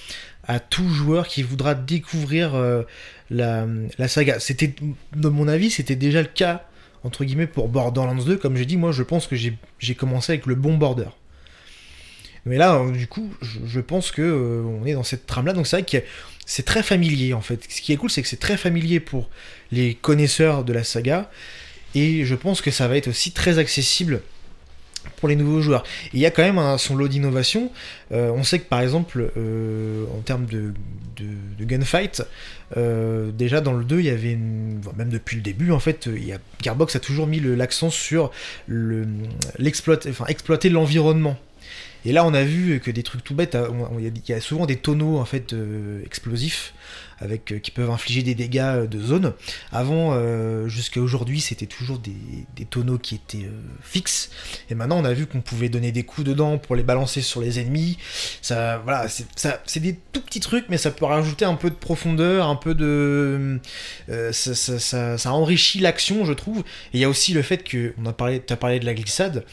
à tout joueur qui voudra découvrir la, saga. C'était, de mon avis, c'était déjà le cas entre guillemets pour Borderlands 2 comme j'ai dit moi je pense que j'ai commencé avec le bon border mais là du coup je, pense que on est dans cette trame là donc c'est vrai que c'est très familier en fait ce qui est cool c'est que c'est très familier pour les connaisseurs de la saga et je pense que ça va être aussi très accessible pour les nouveaux joueurs. Il y a quand même son lot d'innovation. Euh, on sait que par exemple, euh, en termes de, gunfight, euh, déjà dans le 2, il y avait une- même depuis le début, en fait, a, Gearbox a toujours mis l'accent sur le, exploiter l'environnement. Et là, on a vu que des trucs tout bêtes, hein, il y a- souvent des tonneaux en fait euh, explosifs avec euh, qui peuvent infliger des dégâts euh, de zone. Avant, jusqu'à aujourd'hui, c'était toujours des, tonneaux qui étaient fixes. Et maintenant, on a vu qu'on pouvait donner des coups dedans pour les balancer sur les ennemis. Ça, voilà, c'est, des tout petits trucs, mais ça peut rajouter un peu de profondeur, un peu de, ça, enrichit l'action, je trouve. Et il y a aussi le fait que, on a parlé, t'as parlé de la glissade.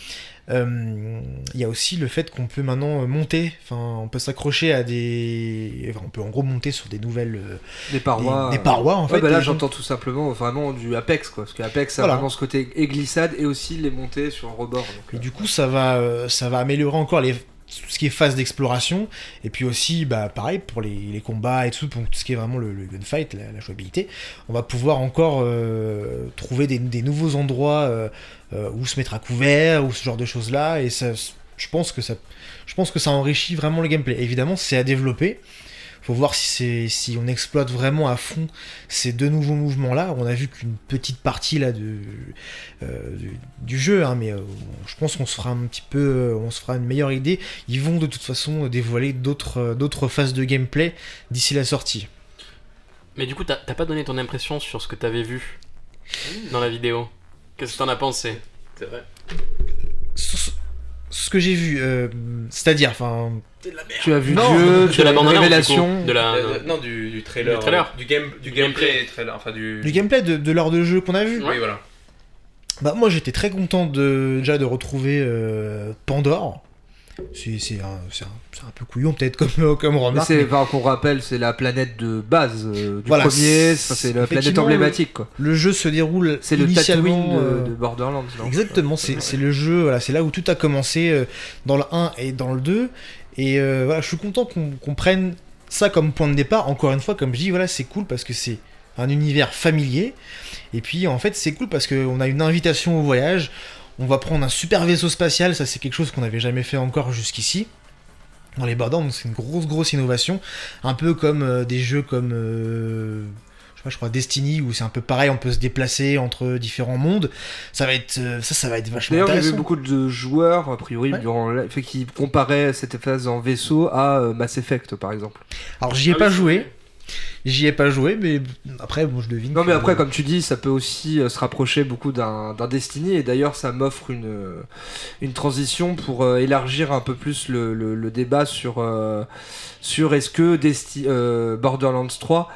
Euh, Il y a aussi le fait qu'on peut maintenant euh, monter, enfin, on peut s'accrocher à des, enfin, on peut en gros monter sur des nouvelles, euh, Des parois. des, des parois en Ouais, fait. bah là j'entends tout simplement vraiment du Apex quoi, parce que Apex ça a vraiment ce côté et glissade et aussi les montées sur un rebord. donc, Et du coup, ça va, ça va améliorer encore les, tout ce qui est phase d'exploration. Et puis aussi, bah, pareil, pour les, combats et tout, pour tout ce qui est vraiment le, gunfight, la, jouabilité, on va pouvoir encore euh, trouver des, nouveaux endroits euh, euh, où se mettre à couvert, ou ce genre de choses-là. Et ça, ça, je pense que ça enrichit vraiment le gameplay. Évidemment, c'est à développer. Faut voir si, c'est, si on exploite vraiment à fond ces deux nouveaux mouvements-là. On a vu qu'une petite partie là de, euh, du, du jeu, hein, mais euh, je pense qu'on se fera un petit peu, euh, on se fera une meilleure idée. Ils vont de toute façon dévoiler d'autres, euh, d'autres phases de gameplay d'ici la sortie. Mais du coup, t'as t'as pas donné ton impression sur ce que t'avais vu dans la vidéo? Qu'est-ce que t'en as pensé? C'est vrai. Ce, ce que j'ai vu, euh, c'est-à-dire, enfin, Tu as vu Non, Dieu, de tu as la une révélation. de la. Euh, non, du, du trailer. Du trailer. euh, du, game, du Du gameplay, gameplay. trailer. Enfin, du. du gameplay de, de l'heure de jeu qu'on a vu. Oui, voilà. Bah moi j'étais très content de déjà de retrouver euh, Pandore. C'est c'est un, c'est un, peu couillon peut-être comme, comme Mais remarque. mais enfin, qu'on rappelle, c'est la planète de base euh, du Voilà, premier, c'est- la planète emblématique quoi. Le jeu se déroule C'est le initialement, Tatooine de, euh, de Borderlands. non? Exactement, c'est c'est le jeu, voilà, c'est là où tout a commencé euh, dans le 1 et dans le 2. Et euh, voilà, je suis content qu'on prenne ça comme point de départ. Encore une fois, comme je dis, voilà, c'est cool parce que c'est un univers familier. Et puis en fait, c'est cool parce qu'on a une invitation au voyage. On va prendre un super vaisseau spatial, ça c'est quelque chose qu'on n'avait jamais fait encore jusqu'ici. Dans les Borderlands, donc c'est une grosse grosse innovation. Un peu comme euh, des jeux comme. euh, je sais pas, je crois Destiny où c'est un peu pareil, on peut se déplacer entre différents mondes. Ça va être euh, ça, ça va être vachement D'ailleurs, j'ai vu intéressant. beaucoup de joueurs, a priori, Ouais. durant le fait qui comparaient cette phase en vaisseau à euh, Mass Effect, par exemple. Alors j'y ai Ah pas oui, joué, J'y ai pas joué, mais après, bon, je devine. Non, mais après, comme tu dis, ça peut aussi euh, se rapprocher beaucoup d'un Destiny. Et d'ailleurs, ça m'offre une, euh, une transition pour élargir un peu plus le, le- le débat sur, euh, sur est-ce que Desti- euh, Borderlands 3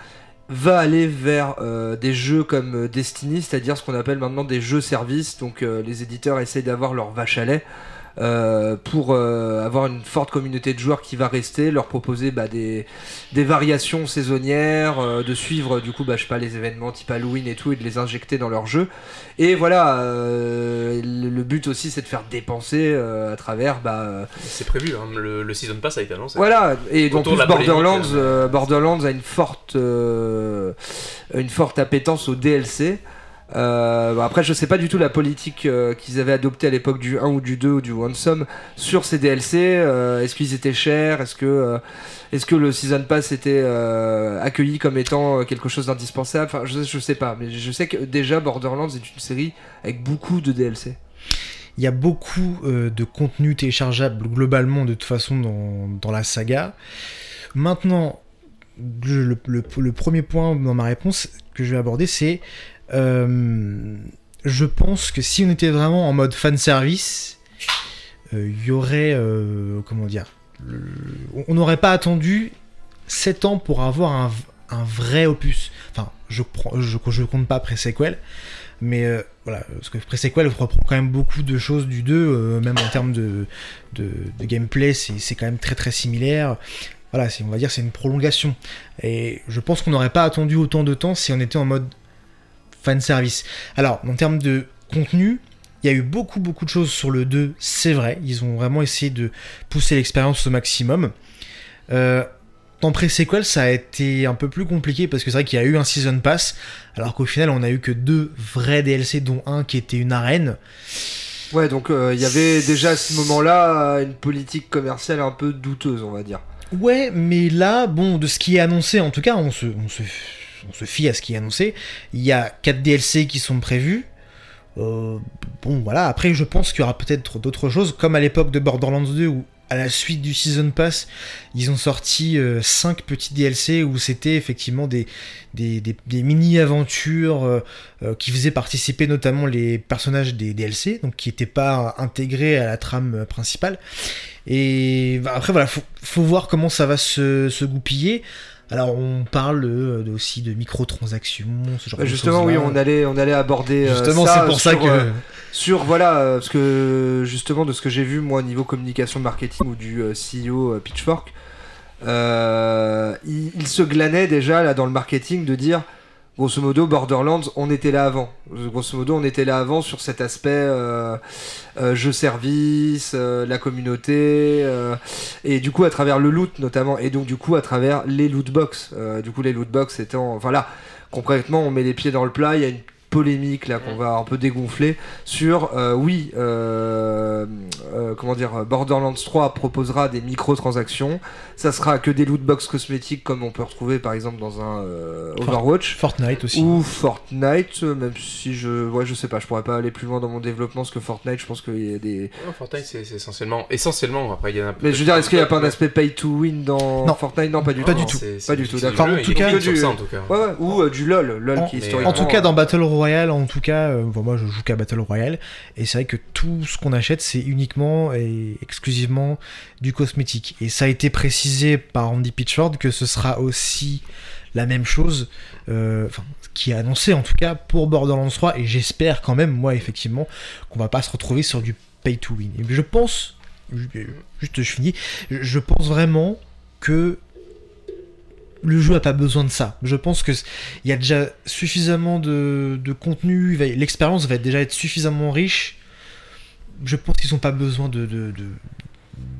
va aller vers euh, des jeux comme euh, Destiny, c'est-à-dire ce qu'on appelle maintenant des jeux services. Donc, euh, les éditeurs essayent d'avoir leur vache à lait. Euh, pour euh, avoir une forte communauté de joueurs qui va rester, leur proposer bah, des, des variations saisonnières, euh, de suivre du coup, bah, je sais pas, les événements type Halloween et tout, et de les injecter dans leur jeu. Et voilà, euh, le, but aussi, c'est de faire dépenser euh, à travers, bah, C'est prévu, hein, le, le Season Pass a été annoncé. voilà. Et donc Borderlands, Borderlands a une forte, euh, une forte appétence au DLC. Euh, bah, après, je sais pas du tout la politique euh, qu'ils avaient adoptée à l'époque du 1 ou du 2 ou du Ransom sur ces DLC. euh, est-ce qu'ils étaient chers? Est-ce que, est-ce que le Season Pass était accueilli comme étant quelque chose d'indispensable? Enfin, je, je sais pas, mais je sais que déjà Borderlands est une série avec beaucoup de DLC. Il y a beaucoup de contenu téléchargeable globalement de toute façon dans, dans la saga. Maintenant, le- le premier point dans ma réponse que je vais aborder, c'est euh, je pense que si on était vraiment en mode fan service, il y aurait euh, comment dire, on n'aurait pas attendu 7 ans pour avoir un, vrai opus. Enfin, je je compte pas pré-sequel, mais euh, voilà, parce que pré-sequel reprend quand même beaucoup de choses du 2, euh, même en termes de, de, gameplay, c'est quand même très très similaire. Voilà, on va dire c'est une prolongation. Et je pense qu'on n'aurait pas attendu autant de temps si on était en mode fan service. Alors, en termes de contenu, il y a eu beaucoup beaucoup de choses sur le 2, c'est vrai. Ils ont vraiment essayé de pousser l'expérience au maximum. Euh, dans pré-sequel, ça a été un peu plus compliqué parce que c'est vrai qu'il y a eu un season pass, alors qu'au final, on a eu que deux vrais DLC, dont un qui était une arène. Ouais, donc euh, il y avait déjà à ce moment-là une politique commerciale un peu douteuse, on va dire. Ouais, mais là, bon, de ce qui est annoncé, en tout cas, on se, on se, on se fie à ce qui est annoncé. Il y a 4 DLC qui sont prévus. Euh, bon, voilà. Après, je pense qu'il y aura peut-être d'autres choses, comme à l'époque de Borderlands 2, où à la suite du Season Pass, ils ont sorti 5 petits DLC où c'était effectivement des, mini-aventures euh, euh, qui faisaient participer notamment les personnages des DLC, donc qui n'étaient pas intégrés à la trame euh, principale. Et bah, après, voilà, faut, faut voir comment ça va se goupiller. Alors, on parle aussi de microtransactions, ce genre Bah, de justement, oui, on allait, on allait aborder. euh, Justement, c'est pour ça que. euh, sur voilà, euh, parce que justement de ce que j'ai vu moi au niveau communication marketing ou du CEO Pitchfork, euh, il, il se glanait déjà là dans le marketing de dire. Grosso modo, Borderlands, on était là avant. Grosso modo, on était là avant sur cet aspect euh, euh, jeu service, euh, la communauté, euh, et du coup à travers le loot notamment, et donc du coup à travers les loot box. Du coup, les loot box étant, enfin là, concrètement, on met les pieds dans le plat. Il y a une polémique là qu'on va un peu dégonfler sur euh, oui euh, euh, comment dire Borderlands 3 proposera des microtransactions ça sera que des loot box cosmétiques comme on peut retrouver par exemple dans un euh, Overwatch Fortnite aussi. ou Fortnite même si je ouais je sais pas je pourrais pas aller plus loin dans mon développement parce que Fortnite je pense qu'il y a des Non, Fortnite, c'est essentiellement. Essentiellement, après, il y en a mais je veux dire est-ce qu'il y a pas un aspect pay to win dans Non. Fortnite? Non pas du Pas tout du tout. Pas du tout, d'accord. En tout cas- ou du lol lol En- qui En tout cas, dans Battle Royale, en tout cas, euh, moi je joue qu'à Battle Royale, et c'est vrai que tout ce qu'on achète, c'est uniquement et exclusivement du cosmétique. Et ça a été précisé par Andy Pitchford que ce sera aussi la même chose, euh, enfin, qui est annoncé en tout cas pour Borderlands 3, et j'espère quand même, moi effectivement, qu'on va pas se retrouver sur du pay to win. Et je pense, juste je finis, je pense vraiment que le jeu a pas besoin de ça. Je pense que il y a déjà suffisamment de, de contenu, l'expérience va déjà être suffisamment riche. Je pense qu'ils n'ont pas besoin de, de, de,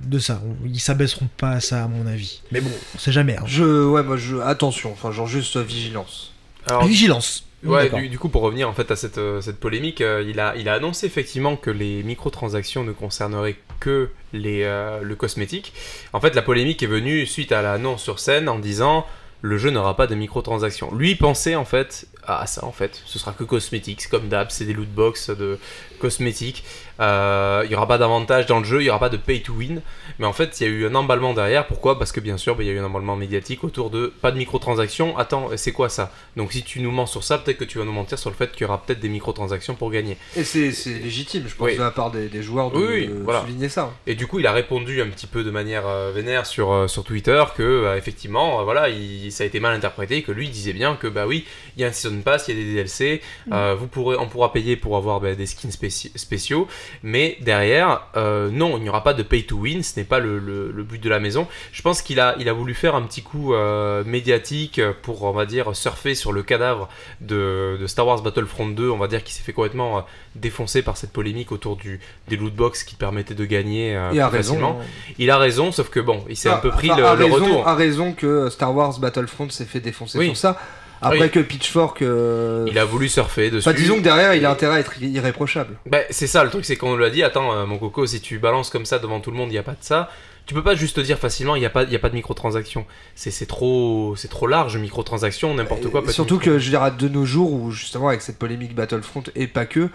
de ça. Ils s'abaisseront pas à ça, à mon avis. Mais bon, on sait jamais. hein. je ouais moi je attention enfin genre juste euh, vigilance Alors, Vigilance. Ouais, du, du coup, pour revenir en fait à cette, euh, cette polémique, euh, il, a, il a annoncé effectivement que les microtransactions ne concerneraient que les, euh, le cosmétique. En fait, la polémique est venue suite à l'annonce sur scène en disant le jeu n'aura pas de microtransactions. Lui pensait en fait à ça en fait, ce sera que cosmétiques, comme d'hab, c'est des loot box de cosmétiques. Euh, il n'y aura pas d'avantage dans le jeu, il n'y aura pas de pay to win. Mais en fait, il y a eu un emballement derrière. Pourquoi? Parce que bien sûr, bah, il y a eu un emballement médiatique autour de pas de microtransactions. Attends, c'est quoi ça? Donc si tu nous mens sur ça, peut-être que tu vas nous mentir sur le fait qu'il y aura peut-être des microtransactions pour gagner. Et c'est légitime, je pense, Oui. de la part des, des joueurs de, Oui, oui, de voilà. souligner ça. Et du coup, il a répondu un petit peu de manière euh, vénère sur, euh, sur Twitter que euh, effectivement, euh, voilà, il- ça a été mal interprété, que lui il disait bien que bah oui, il y a un season pass, il y a des DLC, euh, vous pourrez, on pourra payer pour avoir bah, des skins spéci- spéciaux, mais derrière, euh, non, il n'y aura pas de pay to win, ce n'est pas le, le- le but de la maison. Je pense qu'il a, il a voulu faire un petit coup euh, médiatique pour, on va dire, surfer sur le cadavre de, de Star Wars Battlefront 2, on va dire, qui s'est fait complètement euh, défoncer par cette polémique autour du, des loot box qui permettaient de gagner euh, à plus raison. hein. Il a raison, sauf que bon, il s'est un Ah, peu pris enfin, le, a le raison, retour. A raison que Star Wars Battlefront s'est fait défoncer Oui. sur ça. Après Oui. que Pitchfork. euh, Il a voulu surfer dessus. Enfin, disons que derrière, il a intérêt à être irréprochable. Bah, c'est ça le truc, c'est qu'on lui a dit attends, euh, mon coco, si tu balances comme ça devant tout le monde, il n'y a pas de ça. Tu peux pas juste te dire facilement, il n'y a, pas- y a pas de microtransactions. C'est trop, trop large, microtransactions, n'importe quoi. Peut surtout que je dirais de nos jours où justement avec cette polémique Battlefront et pas que,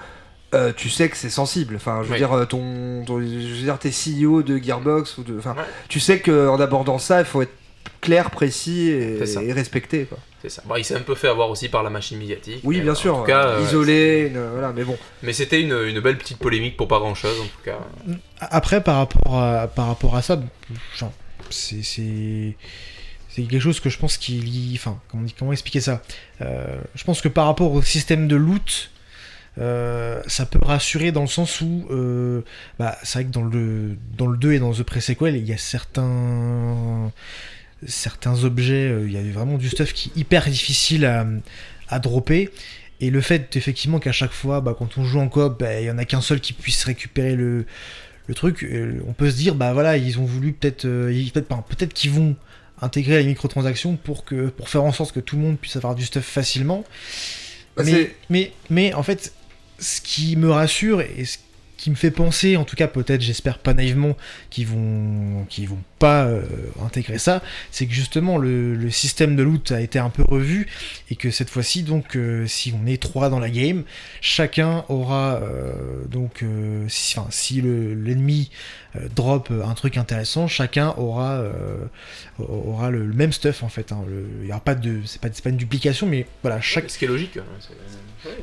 euh, tu sais que c'est sensible. Enfin, je veux Oui. dire, ton, ton- je veux dire, t'es CEO de Gearbox ou de, enfin, Ouais. tu sais qu'en abordant ça, il faut être clair, précis et, respecté. Quoi. C'est ça. Bon, il s'est un peu fait avoir aussi par la machine médiatique. Oui, bien sûr. En tout cas, euh, euh, isolé, une- voilà, mais bon. Mais c'était une, une belle petite polémique pour pas grand chose en tout cas. Après, par rapport à, par rapport à ça, genre, c'est, c'est, c'est quelque chose que je pense qu'il y... Enfin, comment, comment expliquer ça? Euh, Je pense que par rapport au système de loot, euh, ça peut rassurer dans le sens où, euh, bah, c'est vrai que dans le, dans le 2 et dans The Pre-Sequel, il y a certains, certains objets, euh, il y avait vraiment du stuff qui est hyper difficile à, à dropper. Et le fait effectivement qu'à chaque fois, bah, quand on joue en coop, bah, il y en a qu'un seul qui puisse récupérer le, le truc, euh, on peut se dire, bah voilà, ils ont voulu peut-être, euh, peut-être qu'ils vont intégrer les microtransactions pour que, pour faire en sorte que tout le monde puisse avoir du stuff facilement. Bah, mais, c'est- mais, mais en fait, ce qui me rassure et ce qui me fait penser, en tout cas peut-être, j'espère pas naïvement, qu'ils vont, qu'ils vont pas euh, intégrer ça, c'est que justement le, le système de loot a été un peu revu et que cette fois-ci, donc, euh, si on est trois dans la game, chacun aura euh, donc, si, enfin, si le- l'ennemi drop un truc intéressant, chacun aura aura le, le même stuff en fait. hein. Il y aura pas de, c'est pas, une duplication, mais voilà, chaque Ce qui est logique. hein,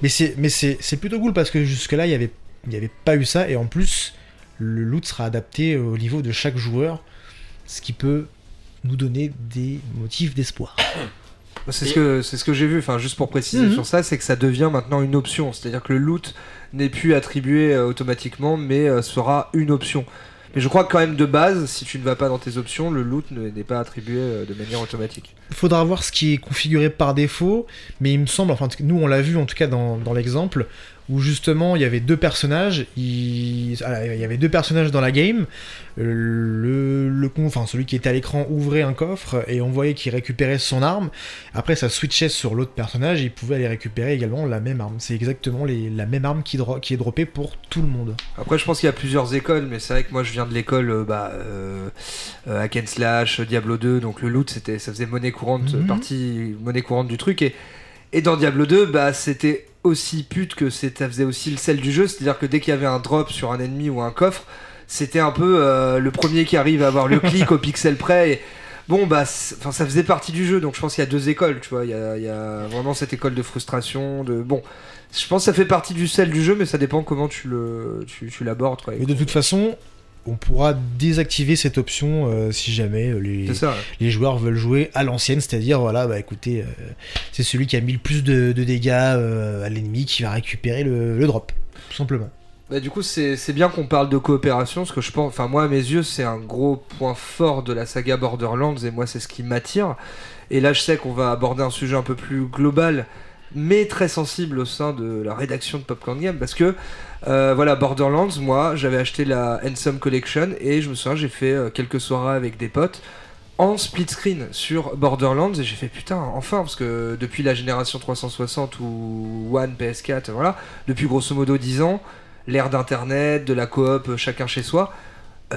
mais c'est mais c'est c'est plutôt cool parce que jusque là il y avait il y avait pas eu ça et en plus le loot sera adapté au niveau de chaque joueur, ce qui peut nous donner des motifs d'espoir. C'est ce que c'est ce que j'ai vu. Enfin, juste pour préciser Mhm. sur ça, c'est que ça devient maintenant une option. C'est-à-dire que le loot n'est plus attribué euh, automatiquement, mais euh, sera une option. Mais je crois que quand même de base, si tu ne vas pas dans tes options, le loot ne- n'est pas attribué euh, de manière automatique. Faudra voir ce qui est configuré par défaut, mais il me semble, enfin nous on l'a vu en tout cas dans, dans l'exemple, où justement il y avait deux personnages, il... ah, il y avait deux personnages dans la game, le, le enfin celui qui était à l'écran ouvrait un coffre et on voyait qu'il récupérait son arme, après ça switchait sur l'autre personnage et il pouvait aller récupérer également la même arme. C'est exactement la même arme qui, dro- qui est droppée pour tout le monde. Après, je pense qu'il y a plusieurs écoles, mais c'est vrai que moi je viens de l'école euh, bah, euh, euh, Hack and Slash, Diablo 2, donc le loot c'était, ça faisait monnaie courante, Mhm. partie monnaie courante du truc. Et, et dans Diablo 2, bah, c'était aussi pute que ça faisait aussi le sel du jeu, c'est-à-dire que dès qu'il y avait un drop sur un ennemi ou un coffre, c'était un peu euh, le premier qui arrive à avoir le clic au pixel près. Et, Bon bah, enfin ça faisait partie du jeu, donc je pense qu'il y a deux écoles, tu vois. Il y a, il y a vraiment cette école de frustration, de bon. Je pense que ça fait partie du sel du jeu, mais ça dépend comment tu le, tu, tu l'abordes. quoi. Mais de toute façon, on pourra désactiver cette option euh, si jamais euh, les, C'est ça. ouais. les joueurs veulent jouer à l'ancienne, c'est-à-dire voilà, bah écoutez, euh, c'est celui qui a mis le plus de, de dégâts euh, à l'ennemi qui va récupérer le, le drop, tout simplement. Bah, du coup, c'est c'est bien qu'on parle de coopération, parce que je pense, enfin moi à mes yeux, c'est un gros point fort de la saga Borderlands, et moi c'est ce qui m'attire. Et là, je sais qu'on va aborder un sujet un peu plus global, mais très sensible au sein de la rédaction de Popcorn Game, parce que euh, voilà, Borderlands, moi, j'avais acheté la Handsome Collection, et je me souviens, j'ai fait euh, quelques soirées avec des potes en split screen sur Borderlands et j'ai fait putain enfin parce que depuis la génération 360 ou One PS4 voilà depuis grosso modo 10 ans l'ère d'internet de la coop euh, chacun chez soi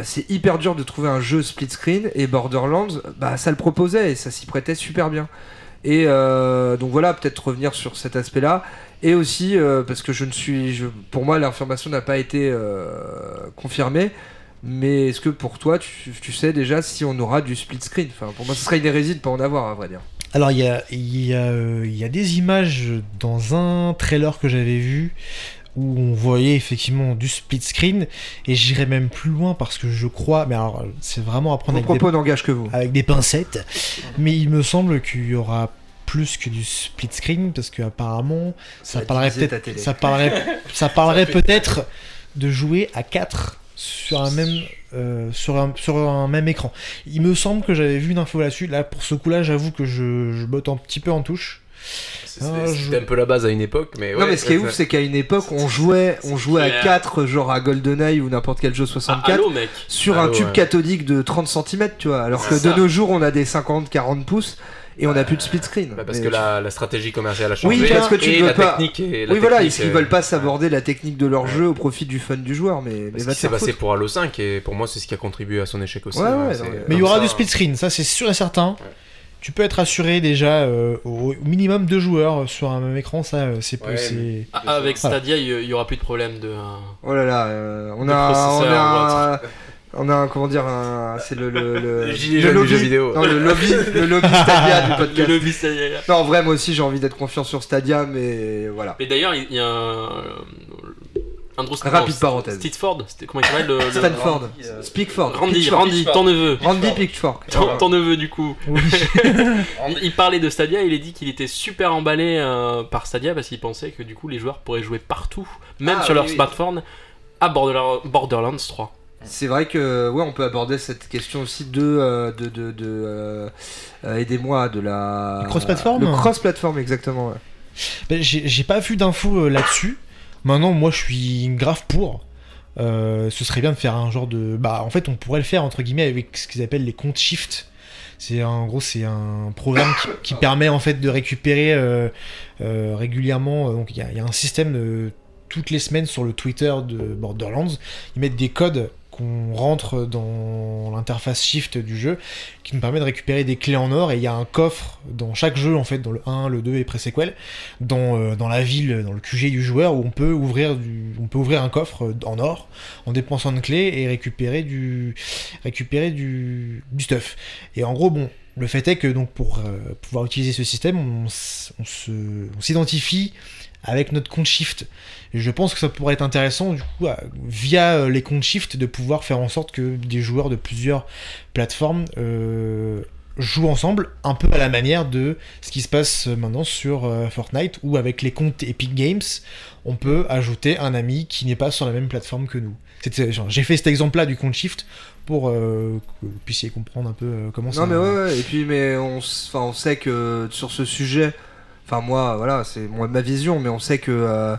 c'est hyper dur de trouver un jeu split screen et Borderlands, bah ça le proposait et ça s'y prêtait super bien. Et euh, donc voilà, peut-être revenir sur cet aspect-là. Et aussi, euh, parce que je ne suis. pour moi, l'information n'a pas été euh, confirmée. Mais est-ce que pour toi, tu, sais déjà si on aura du split screen? Pour moi, ce serait une hérésie de pas en avoir, à vrai dire. Alors, il y a des images dans un trailer que j'avais vu où on voyait effectivement du split screen. Et j'irais même plus loin parce que je crois. Mais alors, c'est vraiment à prendre Vos avec des, propos n'engagent que vous. avec des pincettes. Mais il me semble qu'il y aura plus que du split screen parce ça parlerait peut-être. télé. Ça parlerait, ça parlerait peut-être de jouer à 4 sur un même euh, sur un sur un même écran. Il me semble que j'avais vu une info là-dessus. Là pour ce coup-là, j'avoue que je, je botte un petit peu en touche. Ah, C'était un peu la base à une époque, mais non mais ce qui est ouf c'est qu'à une époque on jouait on jouait à clair. 4 genre à GoldenEye ou n'importe quel jeu Ah, 64 allô, mec sur un tube ouais. cathodique de 30 cm tu vois alors que de nos jours on a des 50-40 pouces et on a plus de split screen Bah, parce Mais que tu- la, la stratégie commerciale a changé. Oui, parce que tu et veux la pas- technique et la oui voilà technique, ils, euh, veulent pas s'aborder la technique de leur jeu au profit du fun du joueur mais, mais C'est passé pour Halo 5 et pour moi c'est ce qui a contribué à son échec aussi. Ouais, hein, ouais, mais- il y aura ça, du split screen, ça c'est sûr et certain. Tu peux être assuré déjà euh, au minimum deux joueurs sur un même écran, ça euh, c'est Ouais, c'est- Ah, Avec Voilà. Stadia, il y- il y aura plus de problème de. euh, oh là là euh, on a on processeur a un, on a un comment dire un c'est le le, le, Le gilet le jaune du lobby jeu vidéo. non le lobby le lobby Stadia du Le podcast lobby Stadia. non en vrai moi aussi j'ai envie d'être confiant sur Stadia mais voilà Mais d'ailleurs, il y a un. Andrew Rapide parenthèse. Stitford, c'était comment il s'appelle le, le- Stanford Randy, euh, Speakford Randy. Randy, ton neveu. Randy Pitchfork Ton, ton neveu du coup. Oui. Il, parlait de Stadia, il a dit qu'il était super emballé euh, par Stadia parce qu'il pensait que du coup les joueurs pourraient jouer partout, même Ah, sur leur oui, oui. smartphone, à Borderla- Borderlands 3. C'est vrai que ouais, on peut aborder cette question aussi de euh, de de, de, euh, aidez-moi de la Le cross-platform Le cross-platform exactement. ouais. Ben, j'ai j'ai pas vu d'infos euh, là-dessus. Maintenant, moi, je suis grave pour. Euh, ce serait bien de faire un genre de. Bah, en fait, on pourrait le faire entre guillemets avec ce qu'ils appellent les comptes shift. C'est en gros, c'est un programme qui, permet en fait de récupérer euh, euh, régulièrement. Donc, il y, y a un système de toutes les semaines sur le Twitter de Borderlands. Ils mettent des codes qu'on rentre dans l'interface shift du jeu qui nous permet de récupérer des clés en or et il y a un coffre dans chaque jeu en fait dans le 1, le 2 et pré-sequel dans, euh, dans la ville, dans le QG du joueur où on peut ouvrir du, on peut ouvrir un coffre euh, en or en dépensant une clé et récupérer du récupérer du, du stuff. Et en gros bon, le fait est que donc pour euh, pouvoir utiliser ce système, on, on on s'identifie avec notre compte shift. Et je pense que ça pourrait être intéressant du coup via euh, les comptes shift de pouvoir faire en sorte que des joueurs de plusieurs plateformes euh, jouent ensemble un peu à la manière de ce qui se passe maintenant sur euh, Fortnite où avec les comptes Epic Games on peut ajouter un ami qui n'est pas sur la même plateforme que nous. J'ai fait cet exemple-là du compte Shift pour euh, que vous puissiez comprendre un peu euh, comment ça. Non mais ouais, ouais, et puis mais on, on sait que sur ce sujet, enfin moi voilà c'est moi ma vision, mais on sait que euh,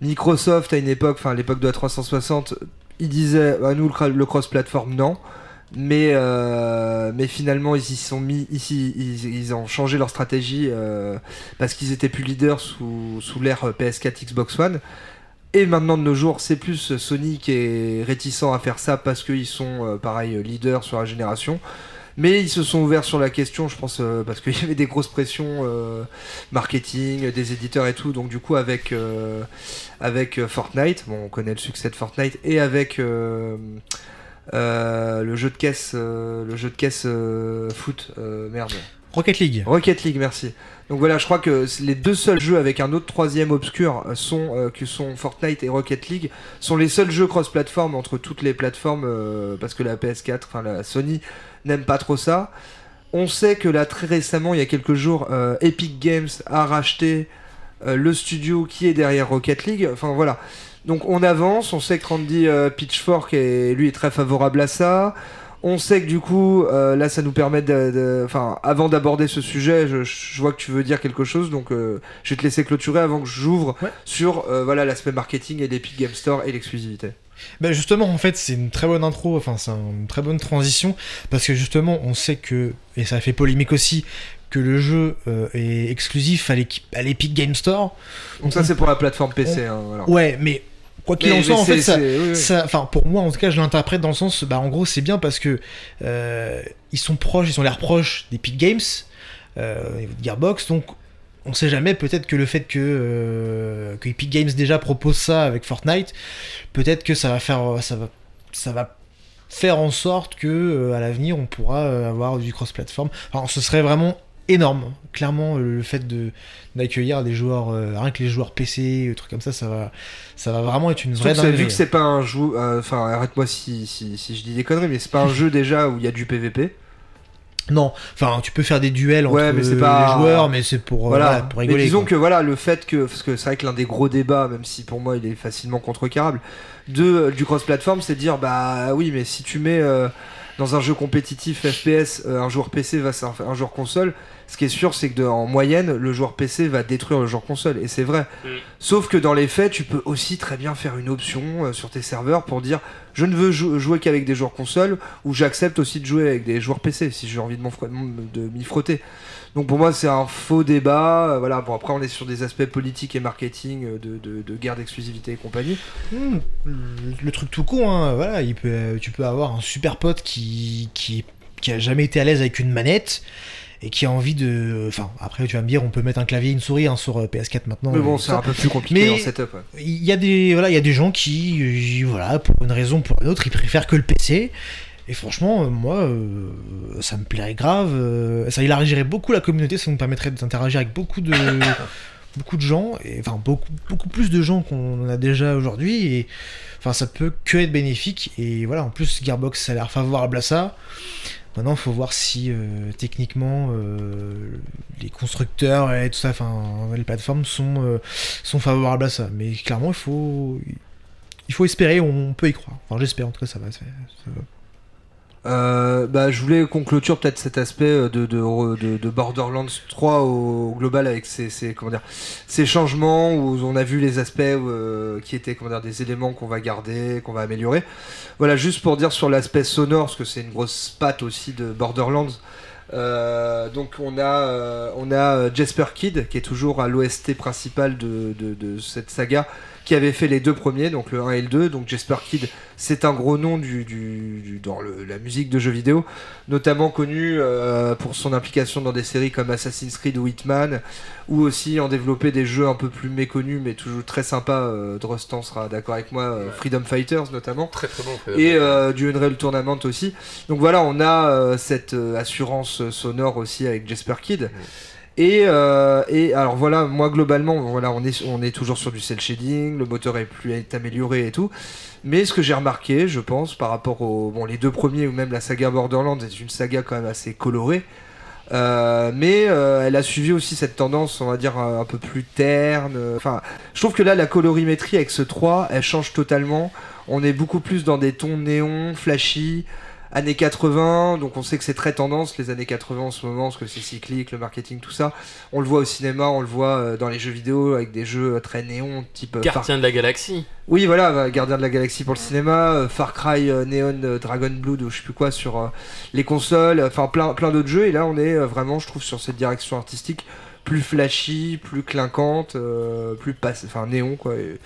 Microsoft à une époque, enfin l'époque de la 360, ils disaient à nous le, cross-platform non. Mais, euh, mais finalement ils y sont mis ici ils, ont changé leur stratégie euh, parce qu'ils étaient plus leaders sous, sous l'ère PS4 Xbox One et maintenant de nos jours c'est plus Sony qui est réticent à faire ça parce qu'ils sont euh, pareil leaders sur la génération mais ils se sont ouverts sur la question, je pense, euh, parce qu'il y avait des grosses pressions euh, marketing, des éditeurs et tout. Donc du coup, avec euh, avec Fortnite, bon, on connaît le succès de Fortnite, et avec le jeu de caisse, le jeu de caisse foot, merde, Rocket League. Rocket League, merci. Donc voilà, je crois que les deux seuls jeux avec un autre troisième obscur euh, sont euh, que sont Fortnite et Rocket League sont les seuls jeux cross-platform entre toutes les plateformes euh, parce que la PS4, enfin la Sony n'aime pas trop ça. On sait que là très récemment, il y a quelques jours, Epic Games a racheté le studio qui est derrière Rocket League. Enfin voilà. Donc on avance, on sait que Randy Pitchfork lui est très favorable à ça. On sait que du coup, euh, là, ça nous permet de. Enfin, avant d'aborder ce sujet, je, je vois que tu veux dire quelque chose, donc euh, je vais te laisser clôturer avant que j'ouvre Ouais. sur euh, voilà l'aspect marketing et l'Epic Game Store et l'exclusivité. Bah justement, en fait, c'est une très bonne intro, enfin, c'est une très bonne transition, parce que justement, on sait que, et ça a fait polémique aussi, que le jeu euh, est exclusif à l'Epic Game Store. Donc ça, c'est pour la plateforme PC. hein. Ouais, mais quoi qu'il en soit, en fait, ça, c'est- oui, oui. ça- enfin pour moi en tout cas, je l'interprète dans le sens, bah en gros c'est bien parce que euh, ils sont proches, ils ont l'air proches d'Epic Games, euh, de Gearbox, donc on sait jamais peut-être que le fait que, euh, que Epic Games déjà propose ça avec Fortnite, peut-être que ça va faire, ça va, ça va faire en sorte que euh, à l'avenir on pourra euh, avoir du cross-platform. Alors ce serait vraiment énorme, clairement euh, le fait de d'accueillir des joueurs, euh, rien que les joueurs PC, des trucs comme ça, ça va, ça va vraiment être une vraie que, vu que c'est pas un jeu, euh, enfin arrête-moi si, si, si je dis des conneries, mais c'est pas un jeu déjà où il y a du PVP. Non, enfin tu peux faire des duels entre Ouais, mais c'est euh, pas- les joueurs, mais c'est pour, euh, voilà. voilà, pour rigoler. mais disons quoi. que voilà, le fait que, parce que c'est vrai que l'un des gros débats, même si pour moi il est facilement contrecarrable, de euh, du cross-platform, c'est de dire bah oui, mais si tu mets euh, dans un jeu compétitif FPS euh, un joueur PC va un joueur console, ce qui est sûr, c'est que en moyenne, le joueur PC va détruire le joueur console, et c'est vrai. Sauf que dans les faits, tu peux aussi très bien faire une option euh, sur tes serveurs pour dire je ne veux jou- jouer qu'avec des joueurs console, ou j'accepte aussi de jouer avec des joueurs PC si j'ai envie de m'y frotter. Donc pour moi, c'est un faux débat. euh, Voilà. Bon, après, on est sur des aspects politiques et marketing, euh, de, guerre d'exclusivité et compagnie. Hmm, le, truc tout con, hein, tu peux avoir un super pote qui, qui, qui a jamais été à l'aise avec une manette et qui a envie de. Enfin, après, tu vas me dire, on peut mettre un clavier et une souris hein, sur euh, PS4 maintenant. Mais bon, c'est un peu plus compliqué Mais- en setup. ouais. Il y a des voilà, il y a des gens qui, euh, voilà, pour une raison ou pour une autre, ils préfèrent que le PC. Et franchement, euh, moi, euh, ça me plairait grave. euh, ça élargirait beaucoup la communauté, ça nous permettrait d'interagir avec beaucoup de beaucoup de gens, et enfin beaucoup beaucoup plus de gens qu'on en a déjà aujourd'hui. Et enfin, ça peut que être bénéfique. Et voilà, en plus, Gearbox, ça a l'air favorable à ça. Maintenant, il faut voir si euh, techniquement euh, les constructeurs et tout ça, enfin les plateformes sont euh, sont favorables à ça. Mais clairement, il faut il faut espérer, on peut y croire. Enfin, j'espère en tout cas, ça va ça va. Euh, bah, je voulais qu'on clôture peut-être cet aspect euh, de, de, de, de Borderlands 3 au, global avec ces, comment dire, ces changements où on a vu les aspects euh, qui étaient comment dire, des éléments qu'on va garder, qu'on va améliorer. Voilà, juste pour dire sur l'aspect sonore, parce que c'est une grosse patte aussi de Borderlands. Donc on a, on a Jasper Kidd qui est toujours à l'OST principal de cette saga qui avait fait les deux premiers, donc le 1 et le 2. Donc Jasper Kidd, c'est un gros nom du, du- du- dans le- la musique de jeux vidéo, notamment connu euh, pour son implication dans des séries comme Assassin's Creed ou Hitman, ou aussi en développer des jeux un peu plus méconnus mais toujours très sympas. Euh, Drostan sera d'accord avec moi, euh, Freedom Fighters notamment Très très bon. et euh, du Unreal Tournament aussi. Donc voilà, on a cette assurance sonore aussi avec Jasper Kidd. Et, euh, et alors voilà, moi globalement, voilà, on est, toujours sur du cel shading, le moteur est plus amélioré et tout. Mais ce que j'ai remarqué, je pense, par rapport aux bon, les deux premiers ou même la saga Borderlands, c'est une saga quand même assez colorée. Euh, mais euh, elle a suivi aussi cette tendance, on va dire, un, un peu plus terne. Enfin, je trouve que là, la colorimétrie avec ce 3, elle change totalement. On est beaucoup plus dans des tons néons, flashy, années 80, donc on sait que c'est très tendance les années 80 en ce moment, parce que c'est cyclique, le marketing, tout ça. On le voit au cinéma, on le voit euh, dans les jeux vidéo avec des jeux euh, très néons, type euh, Far Gardien de la galaxie. oui, voilà, bah, Gardien de la Galaxie pour le cinéma, Far Cry euh, Neon euh, Dragon Blood ou je sais plus quoi sur euh, les consoles, enfin plein, plein d'autres jeux. Et là, on est vraiment, je trouve, sur cette direction artistique plus flashy, plus clinquante, euh, plus passe, enfin néon quoi. Et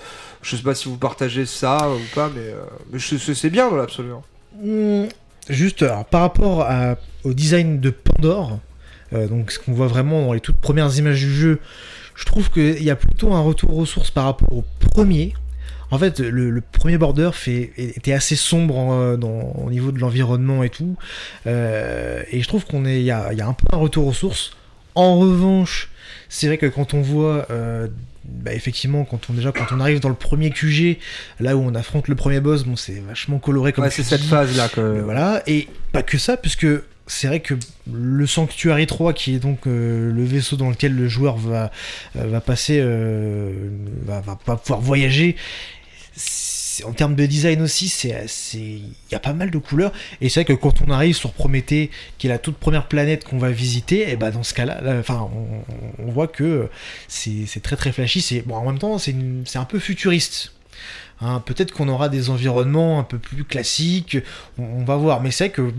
je sais pas si vous partagez ça ou pas, mais, euh, mais je- c'est bien dans l'absolu. hein. Juste alors, par rapport au design de Pandore, euh, donc ce qu'on voit vraiment dans les toutes premières images du jeu, je trouve qu'il y a plutôt un retour aux sources par rapport au premier. En fait, le, premier border était assez sombre dans- au niveau de l'environnement et tout. Euh, et je trouve qu'on est, il y a un peu un retour aux sources. En revanche, c'est vrai que quand on voit, euh, bah, effectivement, quand on déjà quand on arrive dans le premier QG, là où on affronte le premier boss, bon, c'est vachement coloré comme Ouais, c'est cette dis. phase là Euh, que. voilà, et pas que ça, puisque c'est vrai que le Sanctuary 3, qui est donc euh, le vaisseau dans lequel le joueur va, va passer, euh, va, va pas pouvoir voyager, c'est- en termes de design aussi, c'est il y a pas mal de couleurs. Et c'est vrai que quand on arrive sur Prométhée, qui est la toute première planète qu'on va visiter, et bah dans ce cas-là, là, enfin, on, voit que c'est très très flashy. C'est bon, en même temps, c'est un peu futuriste. Hein, Peut-être qu'on aura des environnements un peu plus classiques, on, va voir. Mais c'est vrai que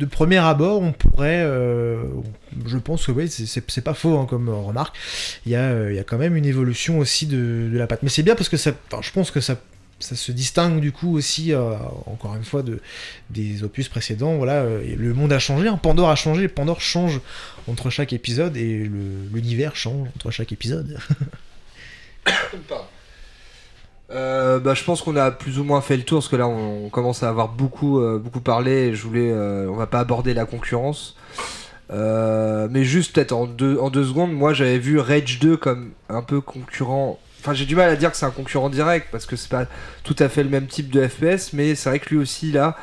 de premier abord, on pourrait, euh, je pense que oui, c'est- pas faux hein, comme remarque. Il y, a, euh, il y a quand même une évolution aussi de, de la pâte. Mais c'est bien parce que ça, je pense que ça, ça se distingue du coup aussi, euh, encore une fois, de, des opus précédents. Voilà, euh, le monde a changé, hein. Pandore a changé, Pandore change entre chaque épisode et l'univers change entre chaque épisode. Euh, bah, je pense qu'on a plus ou moins fait le tour parce que là on, commence à avoir beaucoup, euh, beaucoup parlé. Et je voulais, on va pas aborder la concurrence, mais juste peut-être en deux, en deux secondes. Moi j'avais vu Rage 2 comme un peu concurrent. Enfin j'ai du mal à dire que c'est un concurrent direct parce que c'est pas tout à fait le même type de FPS, mais c'est vrai que lui aussi là,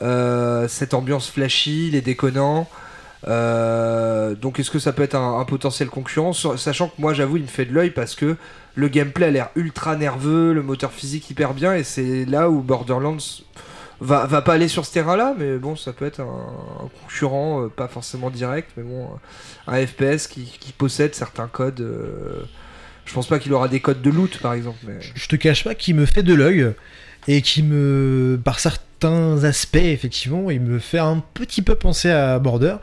euh, cette ambiance flashy, les déconnants. Euh, donc est-ce que ça peut être un, potentiel concurrent? Sachant que moi j'avoue il me fait de l'œil parce que le gameplay a l'air ultra nerveux, le moteur physique hyper bien et c'est là où Borderlands va, pas aller sur ce terrain-là, mais bon ça peut être un, concurrent, euh, pas forcément direct, mais bon un FPS qui, possède certains codes. Je pense pas qu'il aura des codes de loot par exemple, mais je te cache pas qu'il me fait de l'œil et qui me, par certains aspects, effectivement, il me fait un petit peu penser à Border.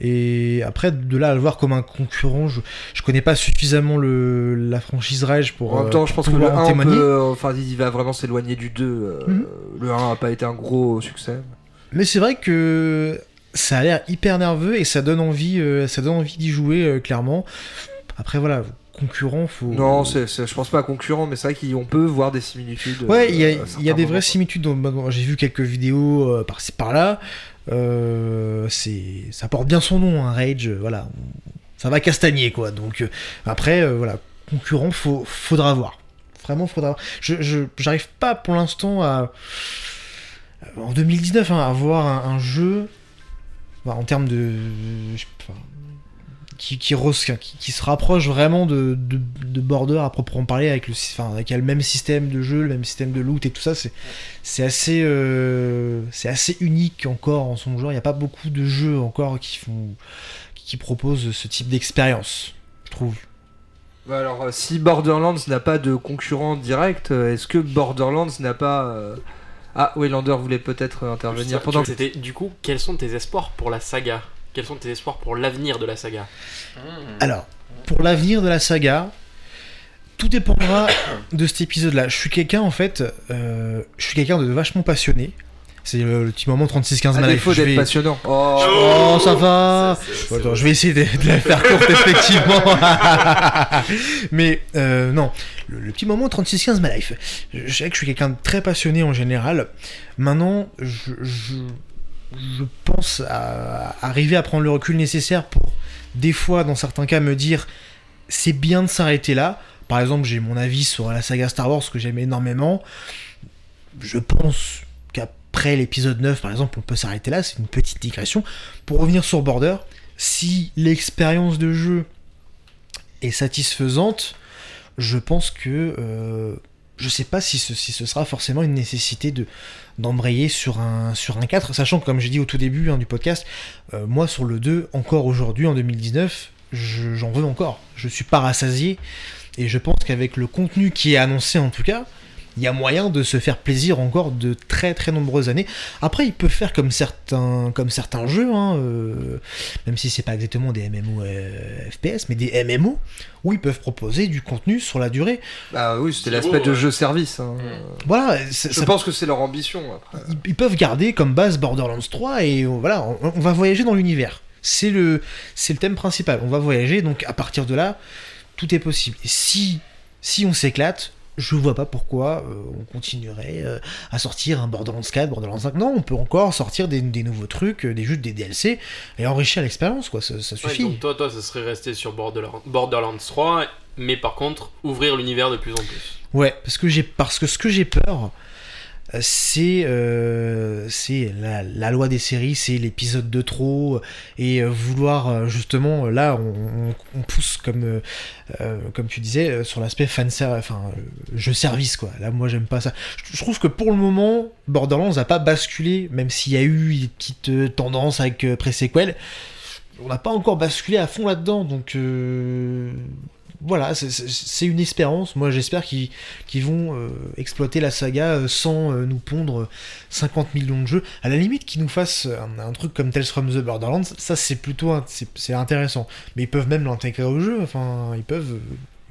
Et après, de là à le voir comme un concurrent, je, je connais pas suffisamment le, la franchise Rage pour. en même temps je pense que le pouvoir 1 en on témoigner. peut, euh, enfin il va vraiment s'éloigner du 2. euh, Mhm. Le 1 a pas été un gros succès. Mais c'est vrai que ça a l'air hyper nerveux et ça donne envie, euh, ça donne envie d'y jouer euh, clairement. Après voilà, concurrent, faut. Non, je pense pas concurrent, mais c'est vrai qu'on peut voir des similitudes. Ouais, il y a, euh, à y a des vraies similitudes. J'ai vu quelques vidéos euh, par-ci par-là. Euh, ça porte bien son nom, un Rage. euh, Voilà, ça va castagner quoi. Donc après, voilà, concurrent, faut, faudra voir. Vraiment, faudra. voir. Je, je, j'arrive pas pour l'instant à en 2019 hein, à voir un, un jeu enfin, en termes de je sais pas, qui, qui, qui, qui se rapproche vraiment de, de, de Border à proprement parler avec le enfin, avec le même système de jeu le même système de loot et tout ça c'est c'est assez euh, c'est assez unique encore en son genre il n'y a pas beaucoup de jeux encore qui font qui proposent ce type d'expérience je trouve Bah alors, euh, si Borderlands n'a pas de concurrent direct, euh, est-ce que Borderlands n'a pas. euh, Ah, Waylander voulait peut-être intervenir pendant que. C'était du coup, quels sont tes espoirs pour la saga? Quels sont tes espoirs pour l'avenir de la saga Alors, pour l'avenir de la saga, tout dépendra de cet épisode-là. Je suis quelqu'un, en fait, euh, je suis quelqu'un de vachement passionné. C'est le, le petit moment 36-15 À mal. défaut Je d'être vais- passionnant. Oh, Oh, ça va Bon, attends, je vais essayer de, de la faire courte, effectivement. Mais euh, non, le, le petit moment 36-15 ma life. Je, je sais que je suis quelqu'un de très passionné en général. Maintenant, je, je, je pense à, arriver à prendre le recul nécessaire pour, des fois, dans certains cas, me dire c'est bien de s'arrêter là. Par exemple, j'ai mon avis sur la saga Star Wars que j'aime énormément. Je pense qu'après l'épisode 9, par exemple, on peut s'arrêter là. C'est une petite digression. Pour revenir sur Border, si l'expérience de jeu est satisfaisante, je pense que euh, je sais pas si ce, sera forcément une nécessité de d'embrayer sur un sur un 4, sachant que comme j'ai dit au tout début hein, du podcast, euh, moi sur le 2, encore aujourd'hui en 2019, je- j'en veux encore. Je suis pas rassasié et je pense qu'avec le contenu qui est annoncé en tout cas, il y a moyen de se faire plaisir encore de très très nombreuses années. Après, ils peuvent faire comme certains, comme certains jeux, hein, euh, même si c'est pas exactement des MMO euh, FPS, mais des MMO, où ils peuvent proposer du contenu sur la durée. Bah oui, c'était l'aspect de ouais. jeu-service. hein. Voilà, ça- Je ça- pense que c'est leur ambition après. ils, ils peuvent garder comme base Borderlands 3 et euh, voilà, on, on va voyager dans l'univers. C'est le, c'est le thème principal. On va voyager, donc à partir de là, tout est possible. Et si, si on s'éclate, je vois pas pourquoi euh, on continuerait euh, à sortir un Borderlands 4, Borderlands 5. Non, on peut encore sortir des, des nouveaux trucs, euh, des jeux, des DLC et enrichir l'expérience, quoi. Ça, ça Ouais, suffit. donc toi, toi, ça serait resté sur Borderlands, Borderlands 3, mais par contre, ouvrir l'univers de plus en plus. Ouais, parce que j'ai parce que ce que j'ai peur, c'est euh, la, loi des séries, c'est l'épisode de trop et euh, vouloir euh, justement là on, pousse comme tu disais sur l'aspect fan enfin service quoi. Là moi j'aime pas ça. Je, trouve que pour le moment Borderlands n'a pas basculé, même s'il y a eu des petites tendances avec pré-sequel, on n'a pas encore basculé à fond là-dedans donc. euh, voilà, c'est- une espérance. Moi, j'espère qu'ils vont euh, exploiter la saga euh, sans euh, nous pondre 50 millions de jeux. À la limite, qu'ils nous fassent un, truc comme Tales from the Borderlands, ça c'est plutôt intéressant. Mais ils peuvent même l'intégrer au jeu. Enfin, ils peuvent,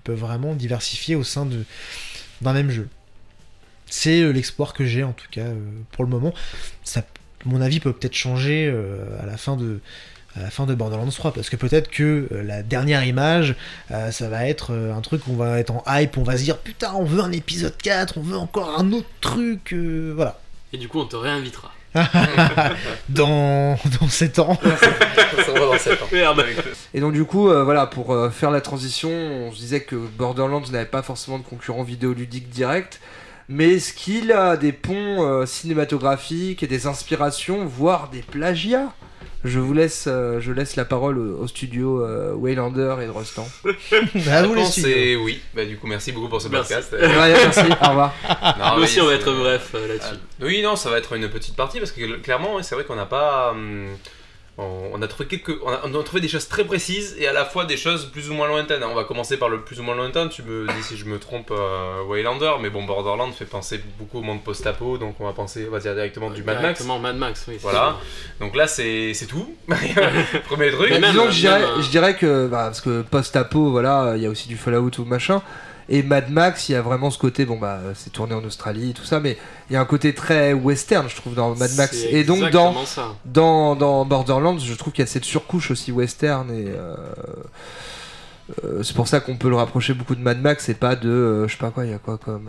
vraiment diversifier au sein d'un même jeu. C'est l'espoir que j'ai en tout cas pour le moment. Mon avis peut peut-être changer à la fin de à la fin de Borderlands 3 parce que peut-être que euh, la dernière image euh, ça va être euh, un truc où on va être en hype on va se dire putain on veut un épisode 4 on veut encore un autre truc euh, voilà Et du coup, on te réinvitera. dans dans 7 ans dans. Merde. Et donc du coup, euh, voilà, pour euh, faire la transition, on se disait que Borderlands n'avait pas forcément de concurrent vidéoludique direct, mais est-ce qu'il a des ponts euh, cinématographiques et des inspirations, voire des plagiats? Je vous laisse, euh, je laisse la parole au, au studio euh, Waylander et de Rostand. à vous les réponse studios. c'est oui. Bah, du coup, merci beaucoup pour ce Merci. podcast. Ouais, merci, au revoir. Non, Nous aussi, on va c'est- être bref euh, là-dessus. Oui, non, ça va être une petite partie parce que clairement, ouais, c'est vrai qu'on n'a pas. hum, on, a trouvé quelques, on a, on a trouvé des choses très précises et à la fois des choses plus ou moins lointaines. On va commencer par le plus ou moins lointain. Tu me dis si je me trompe, euh, Waylander, mais bon, Borderlands fait penser beaucoup au monde post-apo, donc on va penser, on va dire directement du Mad Max. Directement Mad Max, oui. Voilà. Donc là, c'est c'est tout. Premier truc. Mais même- Disons que je dirais, même, je dirais que, bah, parce que post-apo, voilà, il y a aussi du Fallout ou machin. Et Mad Max, il y a vraiment ce côté, bon bah c'est tourné en Australie, tout ça, mais il y a un côté très western, je trouve, dans Mad Max. Et donc dans, dans, dans Borderlands, je trouve qu'il y a cette surcouche aussi western et euh, euh, c'est pour ça qu'on peut le rapprocher beaucoup de Mad Max et pas de euh, je sais pas quoi, il y a quoi comme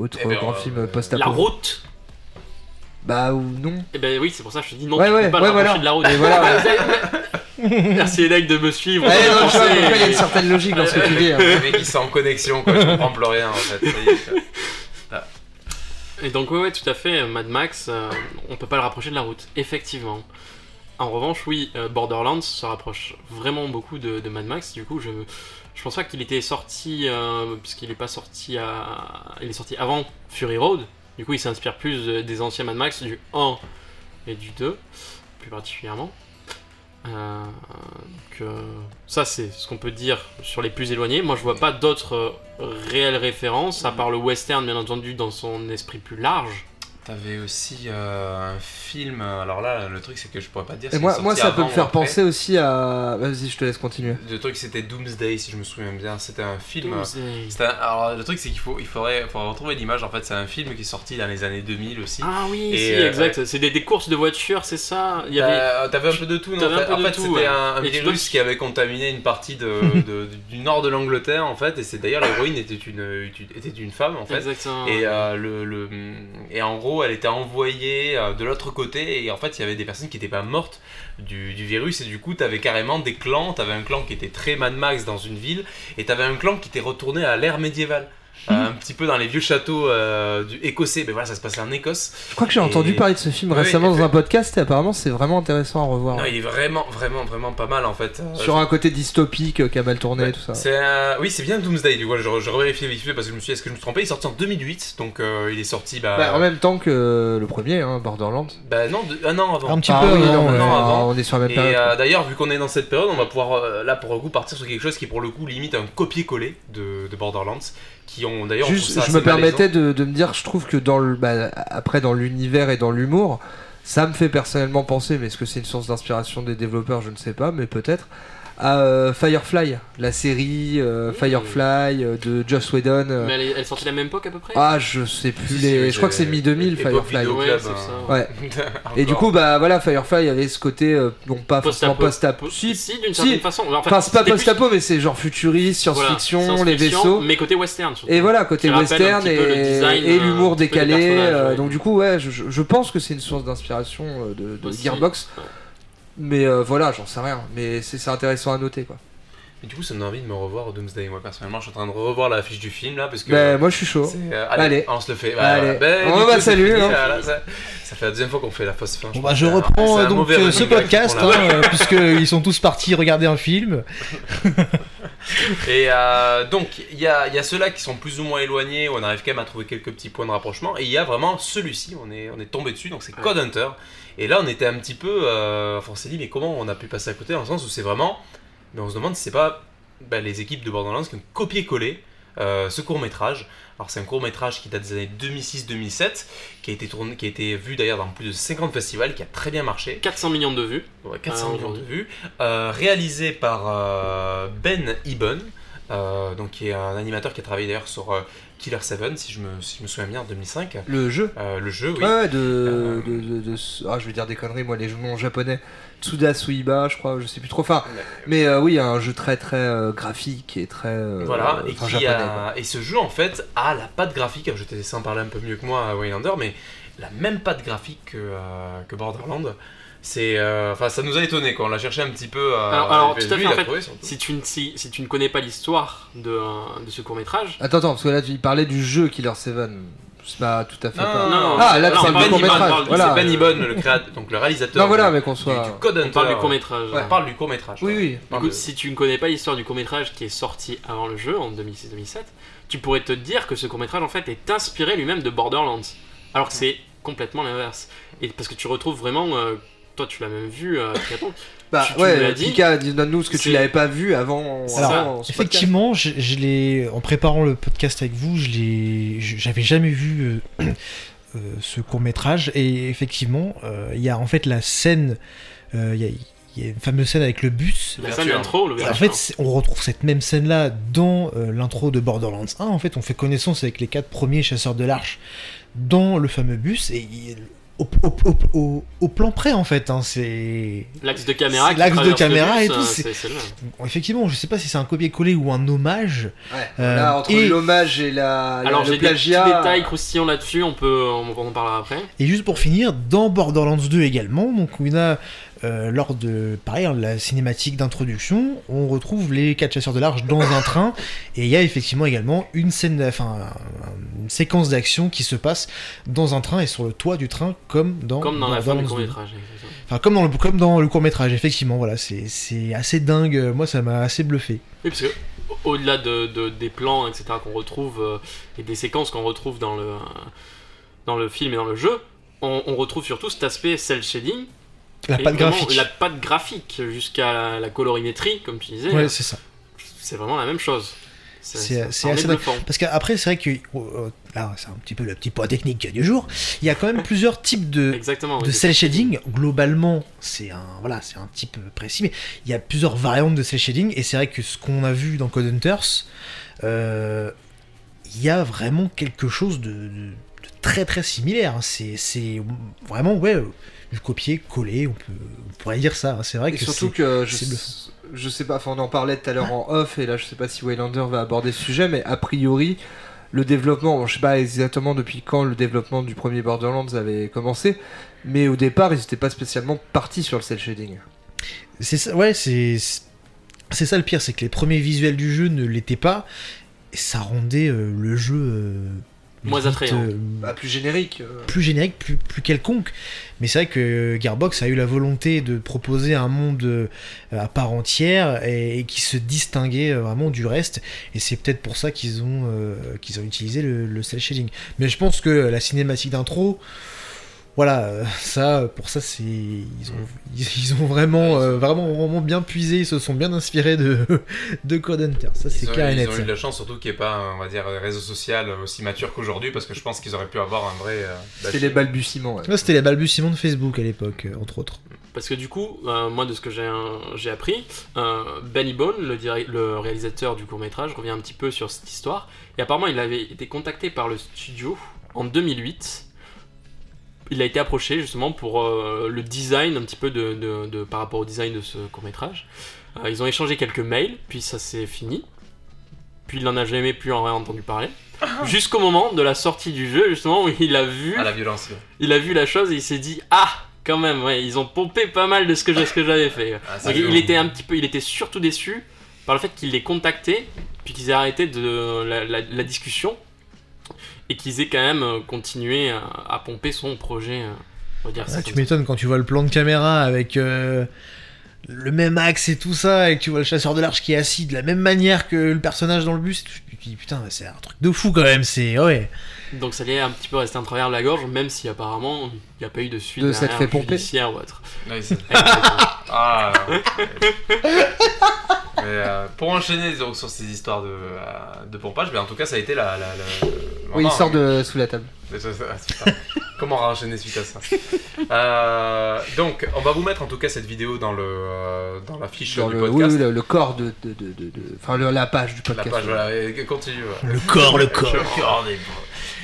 autre Eh ben, grand film post-apo? La route Bah ou non. Eh ben oui, c'est pour ça que je te dis non, Ouais, tu ouais, peux pas ouais, le voilà. de la route. Et voilà. Merci Edek de me suivre. Ouais, non, je vois Pensez- pourquoi il y a une certaine logique dans ce que tu dis. hein. Le mec, il s'est en connexion, quoi. Je comprends plus rien en fait. Est. Et donc, ouais, ouais, tout à fait, Mad Max, euh, on peut pas le rapprocher de la route, effectivement. En revanche, oui, euh, Borderlands se rapproche vraiment beaucoup de, de Mad Max. Du coup, je, je pense pas qu'il était sorti, euh, puisqu'il est pas sorti à. Il est sorti avant Fury Road. Du coup, il s'inspire plus de- des anciens Mad Max, du 1 et du 2, plus particulièrement. Euh, donc, euh, ça, c'est ce qu'on peut dire sur les plus éloignés. Moi, je vois pas d'autres euh, réelles références, à part le western, bien entendu, dans son esprit plus large. T'avais aussi euh, un film. Alors là, le truc, c'est que je pourrais pas te dire. Et moi, moi ça peut me faire après. penser aussi à. Vas-y, je te laisse continuer. Le truc, c'était Doomsday, si je me souviens bien. C'était un film. Un- Alors, le truc, c'est qu'il faut, il faudrait, faudrait retrouver l'image. En fait, c'est un film qui est sorti dans les années 2000 aussi. Ah oui, Et, si, euh, exact. C'est des, des courses de voitures, c'est ça? Il y avait... T'as- T'avais un peu de tout, non? En un fait, peu en de fait, tout, c'était ouais. un, virus qui avait contaminé une partie de, de- du nord de l'Angleterre, en fait. Et c'est d'ailleurs l'héroïne était une, était une femme, en fait. Exactement. Et, euh, le, le- et en gros, elle était envoyée euh, de l'autre côté, et en fait, il y avait des personnes qui n'étaient pas mortes du, virus, et du coup, tu avais carrément des clans. Tu avais un clan qui était très Mad Max dans une ville, et tu avais un clan qui était retourné à l'ère médiévale. Euh, un petit peu dans les vieux châteaux euh, du écossais, mais voilà, ça se passait en Écosse. Je crois que j'ai Et- entendu parler de ce film Ouais, récemment et- dans un podcast et apparemment c'est vraiment intéressant à revoir. Non, il est vraiment, vraiment, vraiment pas mal en fait. Euh, Sur un côté dystopique euh, qui a mal tourné et tout ça. C'est Oui, c'est bien Doomsday, du coup, je, je revérifie vite fait parce que je me suis dit, est-ce que je me trompé? Il est sorti en 2008, donc euh, il est sorti bah, Bah, en même temps que le premier, hein, Borderlands. bah, non, de- un an avant. Un petit Ah peu oui, avant, non, ouais. avant. on est sur la même Et période. euh, d'ailleurs, vu qu'on est dans cette période, on va pouvoir euh, là pour le coup partir sur quelque chose qui pour le coup limite un copier-coller de, de Borderlands, qui ont d'ailleurs. on Juste, trouve ça je me permettais de, de me dire, je trouve que dans le, bah, après dans l'univers et dans l'humour, ça me fait personnellement penser, mais est-ce que c'est une source d'inspiration des développeurs, je ne sais pas, mais peut-être, à euh, Firefly, la série euh, Mmh. Firefly euh, de Joss Whedon. euh. Mais elle est, elle est sortie la même époque à peu près? Ah, je sais plus Si, les. si, je crois que c'est c'est- mi-2000 époque Firefly. vidéo Ouais, c'est ça. Ouais. Et du coup, bah voilà, Firefly avait ce côté, euh, non pas forcément Post-apo. Si, Si, d'une si. certaine façon. Enfin, Enfin, c'est pas c'était plus- post-apo, mais c'est genre futuriste, voilà, science-fiction, les science-fiction, vaisseaux. Mais côté western surtout. Et voilà, côté Qui rappelle un western petit et, peu le design, et euh, l'humour un petit peu des décalé. personnages, euh, ouais. donc du coup, ouais, je, je- je pense que c'est une source d'inspiration euh, de, de Aussi. Gearbox. Ouais. Mais euh, voilà, j'en sais rien. Mais c'est intéressant à noter, quoi. Et du coup, ça me donne envie de me revoir Doomsday. Moi, personnellement, je suis en train de revoir la fiche du film là parce que. Ben, moi, je suis chaud. euh, allez, Allez. on se le fait. Allez. Ben, On va saluer, hein. ça, ça fait la deuxième fois qu'on fait la fausse fin. Bon bah je reprends euh, donc euh, ce podcast hein, puisqu'ils sont tous partis regarder un film. Et euh, donc, il y a, il y a ceux-là qui sont plus ou moins éloignés, où on arrive quand même à trouver quelques petits points de rapprochement. Et il y a vraiment celui-ci, on est, on est tombé dessus, donc c'est. Code Hunter. Et là, on était un petit peu. euh, enfin, on s'est dit, mais comment on a pu passer à côté Dans le sens où c'est vraiment. Mais on se demande si c'est pas bah, les équipes de Borderlands qui ont copié-collé euh, ce court métrage. Alors c'est un court métrage qui date des années 2006-2007, qui a été tourné, qui a été vu d'ailleurs dans plus de 50 festivals, qui a très bien marché. 400 millions de vues. Ouais, 400 Ah, millions de vues. Euh, réalisé par Ben euh, donc qui est un animateur qui a travaillé d'ailleurs sur Killer 7, si je, me, si je me souviens bien, en 2005. Le jeu Euh, le jeu, oui. Ouais, de, Euh, de, de- de- Ah, je vais dire des conneries, moi, les noms japonais. Tsuda Suiba, je crois, je sais plus trop. Enfin, mais euh, oui, un jeu très très euh, graphique et très. euh, Voilà, et, qui japonais. a- et ce jeu en fait a la patte graphique, alors je te laisse en parler un peu mieux que moi, Waylander, mais la même patte graphique que, que Borderland. C'est, euh, enfin, ça nous a étonné quand on l'a cherché un petit peu. euh, Alors- tout à fait, en fait, trouvé. Si tu, ne, si, si tu ne connais pas l'histoire de, euh, de ce court métrage, Attends, attends, parce que là, tu parlais du jeu Killer 7. C'est pas tout à fait. Non, pas- non, non, Ah, là, c'est un parle court du- métrage. on parle du- Voilà. C'est Ben Ibon, le créateur, donc le réalisateur. Non, voilà, du- mais qu'on du, soit. du Code on Hunter. parle du court métrage. On parle du court métrage. Oui, oui. Du coup, si tu ne connais pas l'histoire du court métrage qui est sorti avant le jeu en 2006-2007, tu pourrais te dire que ce court métrage en fait est inspiré lui-même de Borderlands. Alors que c'est complètement l'inverse. Et parce que tu retrouves vraiment. euh, toi, tu l'as même vu, euh. Bah, tu- tu ouais, dit. Pika, donne-nous ce que tu l'avais pas vu avant. C'est avant. Effectivement, je, je l'ai en préparant le podcast avec vous, je l'ai, j'avais jamais vu euh, euh, ce court métrage et effectivement, euh, il y a en fait la scène, euh, il y, a, il y a une fameuse scène avec le bus. La scène d'intro, le en fait, on retrouve cette même scène-là dans euh, l'intro de Borderlands 1. En fait, on fait connaissance avec les quatre premiers chasseurs de l'arche dans le fameux bus et il- au, au- au- au- au plan près en fait. hein, c'est L'axe de caméra. L'axe de caméra bus, et tout, euh, c'est- c'est c'est le même. Bon, effectivement, je sais pas si c'est un copier-coller ou un hommage. Ouais. Euh, Là, entre et- l'hommage et la, Alors, le j'ai des petits plagiat. détails croustillants là-dessus, on peut, on, on en parlera après. Et juste pour finir, dans Borderlands 2 également, donc on a euh, lors de pareil hein, la cinématique d'introduction, on retrouve les quatre chasseurs de l'arche dans un train et il y a effectivement également une scène, enfin une séquence d'action qui se passe dans un train et sur le toit du train comme dans Comme dans la fin du court 2. métrage. Enfin comme dans le comme dans le court métrage effectivement voilà c'est c'est assez dingue moi ça m'a assez bluffé. Oui, parce que au- au-delà de, de- des plans, etc., qu'on retrouve, euh, et des séquences qu'on retrouve dans le, euh, dans le film et dans le jeu, on, on retrouve surtout cet aspect cel shading. La patte graphique. La patte graphique jusqu'à la, colorimétrie, comme tu disais. Ouais c'est ça. c'est vraiment la même chose. C'est- assez. Parce qu'après, c'est vrai que euh, là, c'est un petit peu le petit point technique du jour. Il y a quand même plusieurs types de, Exactement. oui, de c'est- cel shading. Globalement, c'est un voilà, un type précis, mais il y a plusieurs variantes de cel shading. Et c'est vrai que ce qu'on a vu dans Code Hunters, euh, il y a vraiment quelque chose de, de- de très très similaire. C'est c'est vraiment ouais, du copier-coller. On peut on pourrait dire ça. hein. C'est vrai Et que surtout c'est que je, sais pas, enfin on en parlait tout à l'heure en off, et là je sais pas si Waylander va aborder ce sujet, mais a priori, le développement, bon, je sais pas exactement depuis quand le développement du premier Borderlands avait commencé, mais au départ ils étaient pas spécialement partis sur le cel shading. C'est ça, ouais, c'est c'est ça le pire, c'est que les premiers visuels du jeu ne l'étaient pas, et ça rendait euh, le jeu euh, Moins attrayant. euh, Bah, plus générique. euh. plus générique, plus, plus quelconque. Mais c'est vrai que Gearbox a eu la volonté de proposer un monde euh, à part entière et, et qui se distinguait vraiment du reste. Et c'est peut-être pour ça qu'ils ont, euh, qu'ils ont utilisé le, le cel shading. Mais je pense que la cinématique d'intro, voilà, euh, ça, pour ça, c'est ils ont, ils, ils ont vraiment, euh, vraiment, vraiment bien puisé. Ils se sont bien inspirés de de Code Hunter. Ça, c'est clair et ils ont ça. eu de la chance surtout qu'il n'y ait pas, un, on va dire, un réseau social aussi mature qu'aujourd'hui parce que je pense qu'ils auraient pu avoir un vrai. euh, C'était les balbutiements. ouais. Ouais, C'était les balbutiements de Facebook à l'époque, euh, entre autres. Parce que du coup, euh, moi de ce que j'ai euh, j'ai appris, euh, Benny Bone, le réalisateur du court métrage, revient un petit peu sur cette histoire. Et apparemment, il avait été contacté par le studio en 2008. Il a été approché justement pour euh, le design un petit peu de, de- de- par rapport au design de ce court métrage. ils ont échangé quelques mails, puis ça s'est fini. Puis il n'en a jamais plus en rien entendu parler. Jusqu'au moment de la sortie du jeu, justement, où il a vu Ah, la violence. il a vu la chose et il s'est dit ah quand même ouais ils ont pompé pas mal de ce que, je- ce que j'avais fait Ah, Donc, il était un petit peu il était surtout déçu par le fait qu'il les contacté puis qu'ils aient arrêté de la, la- la discussion et qu'ils aient quand même euh, continué à, à pomper son projet euh, on va dire ça Ah, tu m'étonnes quand tu vois le plan de caméra avec euh, le même axe et tout ça, et que tu vois le chasseur de l'arche qui est assis de la même manière que le personnage dans le bus. Tu te dis putain, c'est un truc de fou quand même. C'est ouais. Donc ça allait un petit peu rester en travers de la gorge même si apparemment il n'y a pas eu de suite De derrière, fait pomper. judiciaire ou autre. Ah, Mais, euh, pour enchaîner donc, sur ces histoires de, euh, de pompage, mais en tout cas, ça a été la. la, la- Oui, il sort de sous la table. Comment enchaîner suite à ça Euh, Donc, on va vous mettre en tout cas cette vidéo dans, le, euh, dans la fiche Dans du le, podcast. oui, le, le corps de, de, de, de- de- enfin le- la page du La podcast. page, voilà, et continue. ouais. Le corps, le corps. Le corps des bras.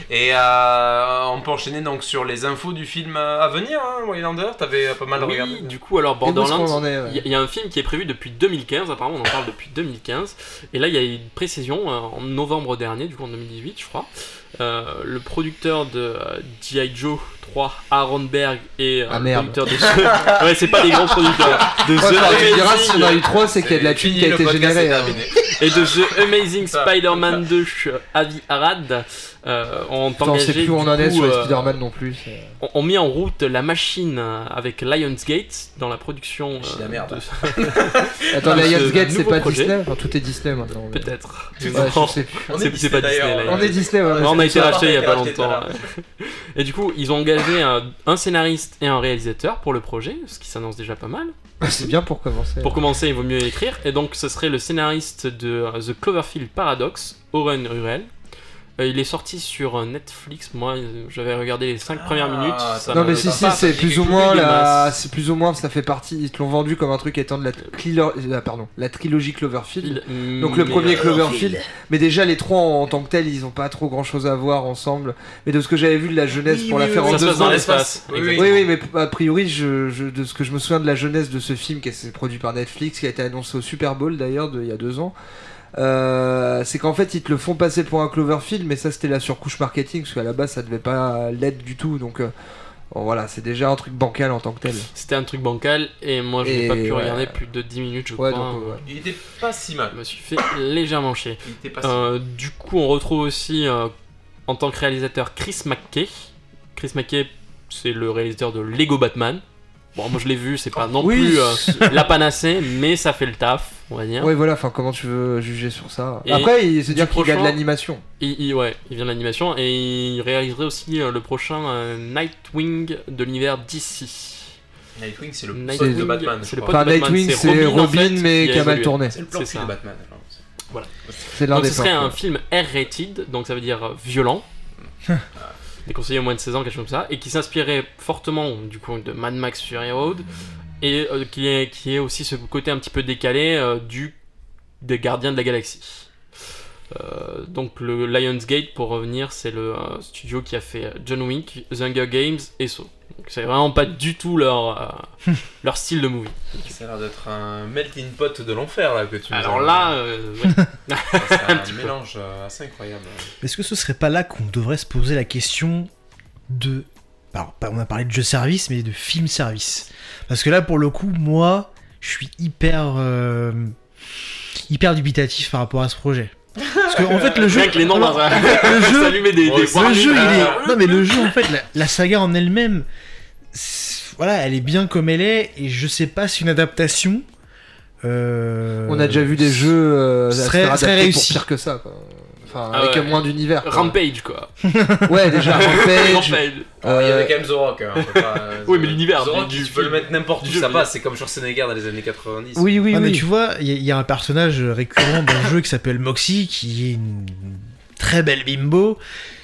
Et euh, on peut enchaîner donc sur les infos du film à venir, hein, Waylander. T'avais pas mal regardé. Oui, du coup, alors Borderlands, ouais. il y, a- il y a un film qui est prévu depuis 2015, apparemment on en parle depuis 2015, et là il y a une précision en novembre dernier, du coup en 2018 je crois. Euh, le producteur de euh, G.I. Joe 3, Aaron Berg, et euh, Ah, le producteur de Ouais, c'est pas des grands producteurs. De The diras si on a eu Amazing, trois, c'est qu'il y a de la thune qui a été générée. Et de The Amazing. Spider-Man 2, euh, Avi Arad, euh, ont Putain, on sait engagé plus où on en est sur les euh, Spider-Man non plus. ont, ont mis en route la machine euh, avec Lionsgate dans la production. C'est la euh, merde. de- Attends, Lionsgate, c'est pas projet. Disney? Enfin, tout est Disney maintenant. mais- Peut-être. Ouais, Non. je sais plus. On C'est- est Disney, pas Disney, là. On est Disney, ouais. Non, on a été racheté il y a pas longtemps. Et du coup, ils ont engagé un, un scénariste et un réalisateur pour le projet, ce qui s'annonce déjà pas mal. C'est bien pour commencer. Pour commencer, il vaut mieux écrire. Et donc, ce serait le scénariste de euh, The Cloverfield Paradox, Oren Ruel. Euh, il est sorti sur euh, Netflix. Moi, euh, j'avais regardé les 5 Ah, premières minutes. ça Non mais si si c'est plus ou moins la c'est plus ou moins ça fait partie ils te l'ont vendu comme un truc étant de la Clealer- pardon la trilogie Cloverfield donc le Mais, premier Cloverfield mais déjà les trois en, en tant que tels ils ont pas trop grand chose à voir ensemble mais de ce que j'avais vu de la jeunesse Oui, pour oui, la faire oui, en ça se deux passe dans ans l'espace. Oui, oui. mais a priori je, je- de ce que je me souviens de la jeunesse de ce film qui est produit par Netflix qui a été annoncé au Super Bowl d'ailleurs il y a deux ans euh, c'est qu'en fait ils te le font passer pour un Cloverfield mais ça c'était la surcouche marketing parce qu'à la base ça devait pas l'être du tout donc euh, bon, voilà c'est déjà un truc bancal en tant que tel C'était un truc bancal et moi je n'ai pas pu ouais. regarder plus de 10 minutes, je ouais crois. donc ouais. Il était pas si mal. Je me suis fait légèrement chier. Il était pas si mal. Euh, du coup, on retrouve aussi euh, en tant que réalisateur Chris McKay. Chris McKay, c'est le réalisateur de Lego Batman. Bon, moi je l'ai vu, c'est pas non Oui, plus euh, la panacée, mais ça fait le taf, on va dire. Ouais, voilà, enfin, comment tu veux juger sur ça Et Après, il se dire qu'il y a de l'animation. Il, il- ouais, il vient de l'animation et il réaliserait aussi euh, le prochain euh, Nightwing de l'univers DC. Nightwing, c'est le Nightwing, pote de Batman. c'est le. Enfin, pote de Batman, Nightwing, c'est Robin, en Robin, fait, mais qui qui a a mal tourné. C'est le plan de Batman. alors. C'est l'un Donc des ce serait un film R-rated, donc ça veut dire violent. déconseillé au moins de 16 ans, quelque chose comme ça, et qui s'inspirait fortement du coup de Mad Max Fury Road, et euh, qui, est, qui est aussi ce côté un petit peu décalé euh, du des Gardiens de la Galaxie. Euh, donc le Lionsgate, pour revenir, c'est le euh, studio qui a fait John Wick, The Hunger Games et So. Donc c'est vraiment pas du tout leur, euh, leur style de movie. Ça a l'air d'être un melting pot de l'enfer là que tu Alors as- là, euh, ouais. c'est un, petit peu. mélange assez incroyable. Est-ce que ce serait pas là qu'on devrait se poser la question de. Alors, pas- on a parlé de jeu service, mais de film service. Parce que là, pour le coup, moi, je suis hyper. euh, hyper dubitatif par rapport à ce projet. Parce que, en fait, le jeu. Les noms dans un... le jeu, s'allumer des, Ouais, des c'est le warnings. jeu, il est. Non, mais le jeu, en fait, la, la saga en elle-même, voilà, elle est bien comme elle est, et je sais pas si une adaptation. euh, On a déjà vu des jeux euh, serait- serait réussi. pour pire que ça. Quoi. Enfin, Ah avec ouais. moins d'univers. Rampage quoi. Ouais, déjà Rampage. Il y euh, avait quand même The Rock. Hein, pas- Oui, mais l'univers The Rock, du- du tu peux le mettre n'importe où, ça passe. C'est comme Schwarzenegger dans les années 90. Oui, oui, Ah, mais oui. tu vois, il y, a- il y a un personnage récurrent dans le jeu qui s'appelle Moxie, qui est une très belle bimbo.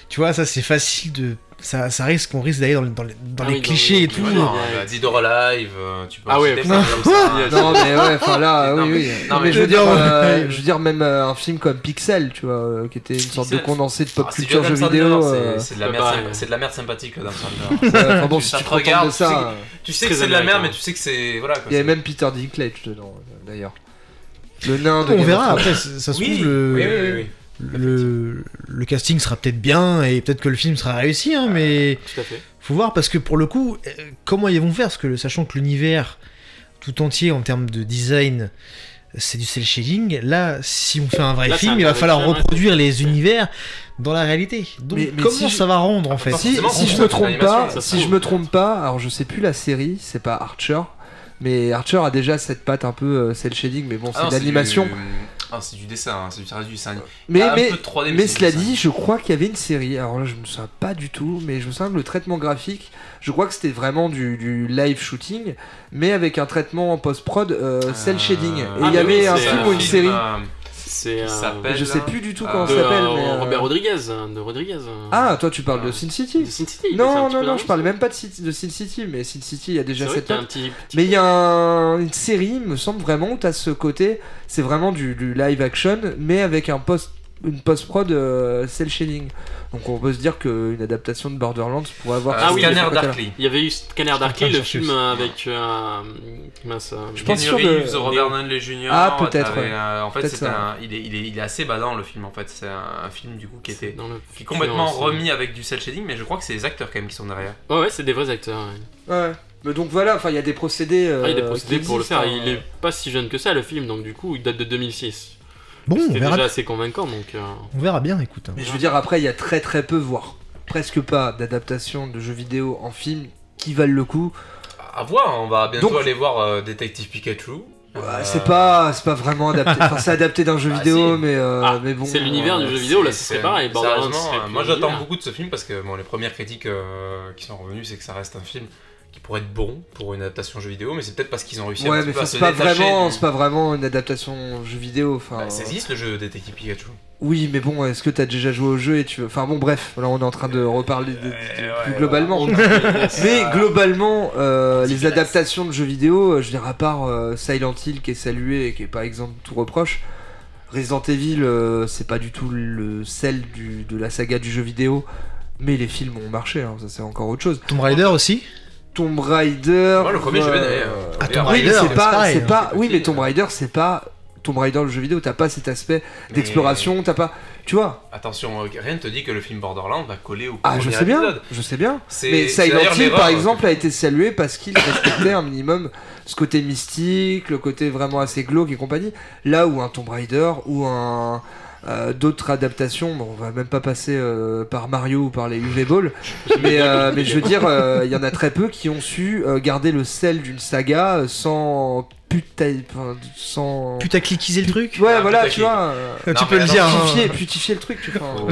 Tu vois, ça c'est facile de. Ça, ça risque, on risque d'aller dans, les- dans les, dans Ah les oui, dans clichés et tout. Ouais, Non, ouais. bah, Dead or Alive, euh, tu peux Ah ouais, non. plein comme ça. Non mais ouais, enfin là, Non, oui, mais- oui. non, mais mais je veux dire, euh, je veux dire même euh, un film comme Pixel, tu vois, euh, qui était une sorte de condensé de pop Ah, culture jeux vidéo. c'est- euh, C'est de, la merde bah, c'est de la merde sympathique, Adam Sandler. euh, Enfin bon, si Ça tu regardes regarde, de ça, tu sais euh, que c'est de la merde, mais tu sais que c'est. Voilà, il y avait même Peter Dinklage dedans, euh, d'ailleurs. Le nain de On verra après, ça se trouve, le, oui, oui, oui. Le, le casting sera peut-être bien et peut-être que le film sera réussi, hein, mais Tout à fait. faut voir parce que pour le coup, euh, comment ils vont faire? Parce que sachant que l'univers tout entier en termes de design, c'est du cel shading. Là, si on fait un vrai Là, film, un il va falloir film, ouais. reproduire les univers dans la réalité. Donc Mais- mais comment si je- ça va rendre en fait? Si, je me trompe pas, si je me trompe pas, alors je sais plus la série, c'est pas Archer, mais Archer a déjà cette patte un peu euh, cel shading, mais bon, Ah c'est de l'animation. du- Ah, c'est du dessin, hein, c'est du, du dessin. Mais, Ah, mais, peu de 3D, mais cela dit, je crois qu'il y avait une série. Alors là, je me souviens pas du tout, mais je me souviens que le traitement graphique, je crois que c'était vraiment du, du live shooting, mais avec un traitement en post-prod euh, cel shading. Et Euh, il ah, y avait oui, un film ou une série. euh, C'est qui s'appelle- Je sais plus du tout comment ça s'appelle. euh, mais, euh, Robert Rodriguez. hein, De Rodriguez. Ah, toi tu parles de Euh, Sin de City Sin City. Non, non, non, je parlais même pas de, Sin- de Sin City, mais Sin City, il y a déjà cette Mais il y a un- une série, il me semble vraiment, où tu as ce côté, c'est vraiment du, du live action, mais avec un post, une post-prod euh, cel shading. Donc on peut se dire qu'une adaptation de Borderlands pourrait avoir. Ah oui, Scanner. Darkly. Il y avait eu Scanner Darkly, le film avec. euh, mince, euh, Je pense sûr de- Reeves, Robert Downey Jr. Ah, peut-être, ouais. euh, en fait, c'est un, il, est, il, est, il est assez badant le film en fait. C'est un, un film du coup qui était dans le qui est complètement remis avec du cel shading, mais je crois que c'est les acteurs quand même qui sont derrière. Ouais, ouais, c'est des vrais acteurs. ouais. Ouais. Mais donc voilà, enfin il y a des procédés. Ah, il y a des procédés pour le faire. hein. Il est pas si jeune que ça le film, donc du coup, il date de 2006. Bon, on C'était verra, déjà assez convaincant, donc. euh, on verra bien, écoute. hein. Mais je veux dire, après, il y a très très peu, voire presque pas d'adaptation de jeux vidéo en film qui valent le coup. À voir, on va bientôt Donc- aller voir euh, Détective Pikachu. Ouais, Euh, C'est pas, c'est pas vraiment adapté. Enfin, c'est adapté d'un jeu Bah, vidéo, si. mais, euh, Ah, mais bon. c'est l'univers du jeu vidéo, là, c'est- ce serait pareil. Borderlands Sérieusement, serait plus moi j'attends l'univers. beaucoup de ce film parce que bon, les premières critiques euh, qui sont revenues, c'est que ça reste un film qui pourrait être bon pour une adaptation jeu vidéo, mais c'est peut-être parce qu'ils ont réussi Ouais, mais peu à se c'est pas vraiment, du- c'est pas vraiment une adaptation jeu vidéo. Enfin, Bah, ça existe le jeu Détective Pikachu. oui, mais bon, est-ce que t'as déjà joué au jeu et tu veux... Enfin bon, bref, là on est en train de reparler de- de- Ouais, plus ouais, globalement. Mais globalement, euh, les adaptations de jeux vidéo, euh, je veux dire, à part euh, Silent Hill qui est salué et qui est pas exempt de tout reproche, Resident Evil, euh, c'est pas du tout le sel du- de la saga du jeu vidéo. Mais les films ont marché, hein, ça c'est encore autre chose. Tomb Raider aussi Tomb Raider. Moi, le premier, je euh, vais d'ailleurs. Ah, Tomb Oui, mais Raider, c'est c'est pas, c'est hein, pas. Oui, mais Tomb euh. Raider, c'est pas Tomb Raider le jeu vidéo. T'as pas cet aspect Mais- d'exploration. T'as pas. Tu vois Attention, euh, rien ne te dit que le film Borderlands va coller au Ah, premier je sais bien. épisode. Je sais bien. Mais Silent Hill, par exemple, a été salué parce qu'il respectait un minimum ce côté mystique, le côté vraiment assez glauque et compagnie. Là où un Tomb Raider ou un d'autres adaptations, bon, on va même pas passer euh, par Mario ou par les UV Ball, mais, euh, mais je veux dire, euh, il y en a très peu qui ont su euh, garder le sel d'une saga sans putain, enfin, sans. Putacliquiser le truc Ouais, Ah, voilà, tu vois. euh, Tu Non, peux mais le dire. hein. Putifier, putifier le truc, tu vois. Faut-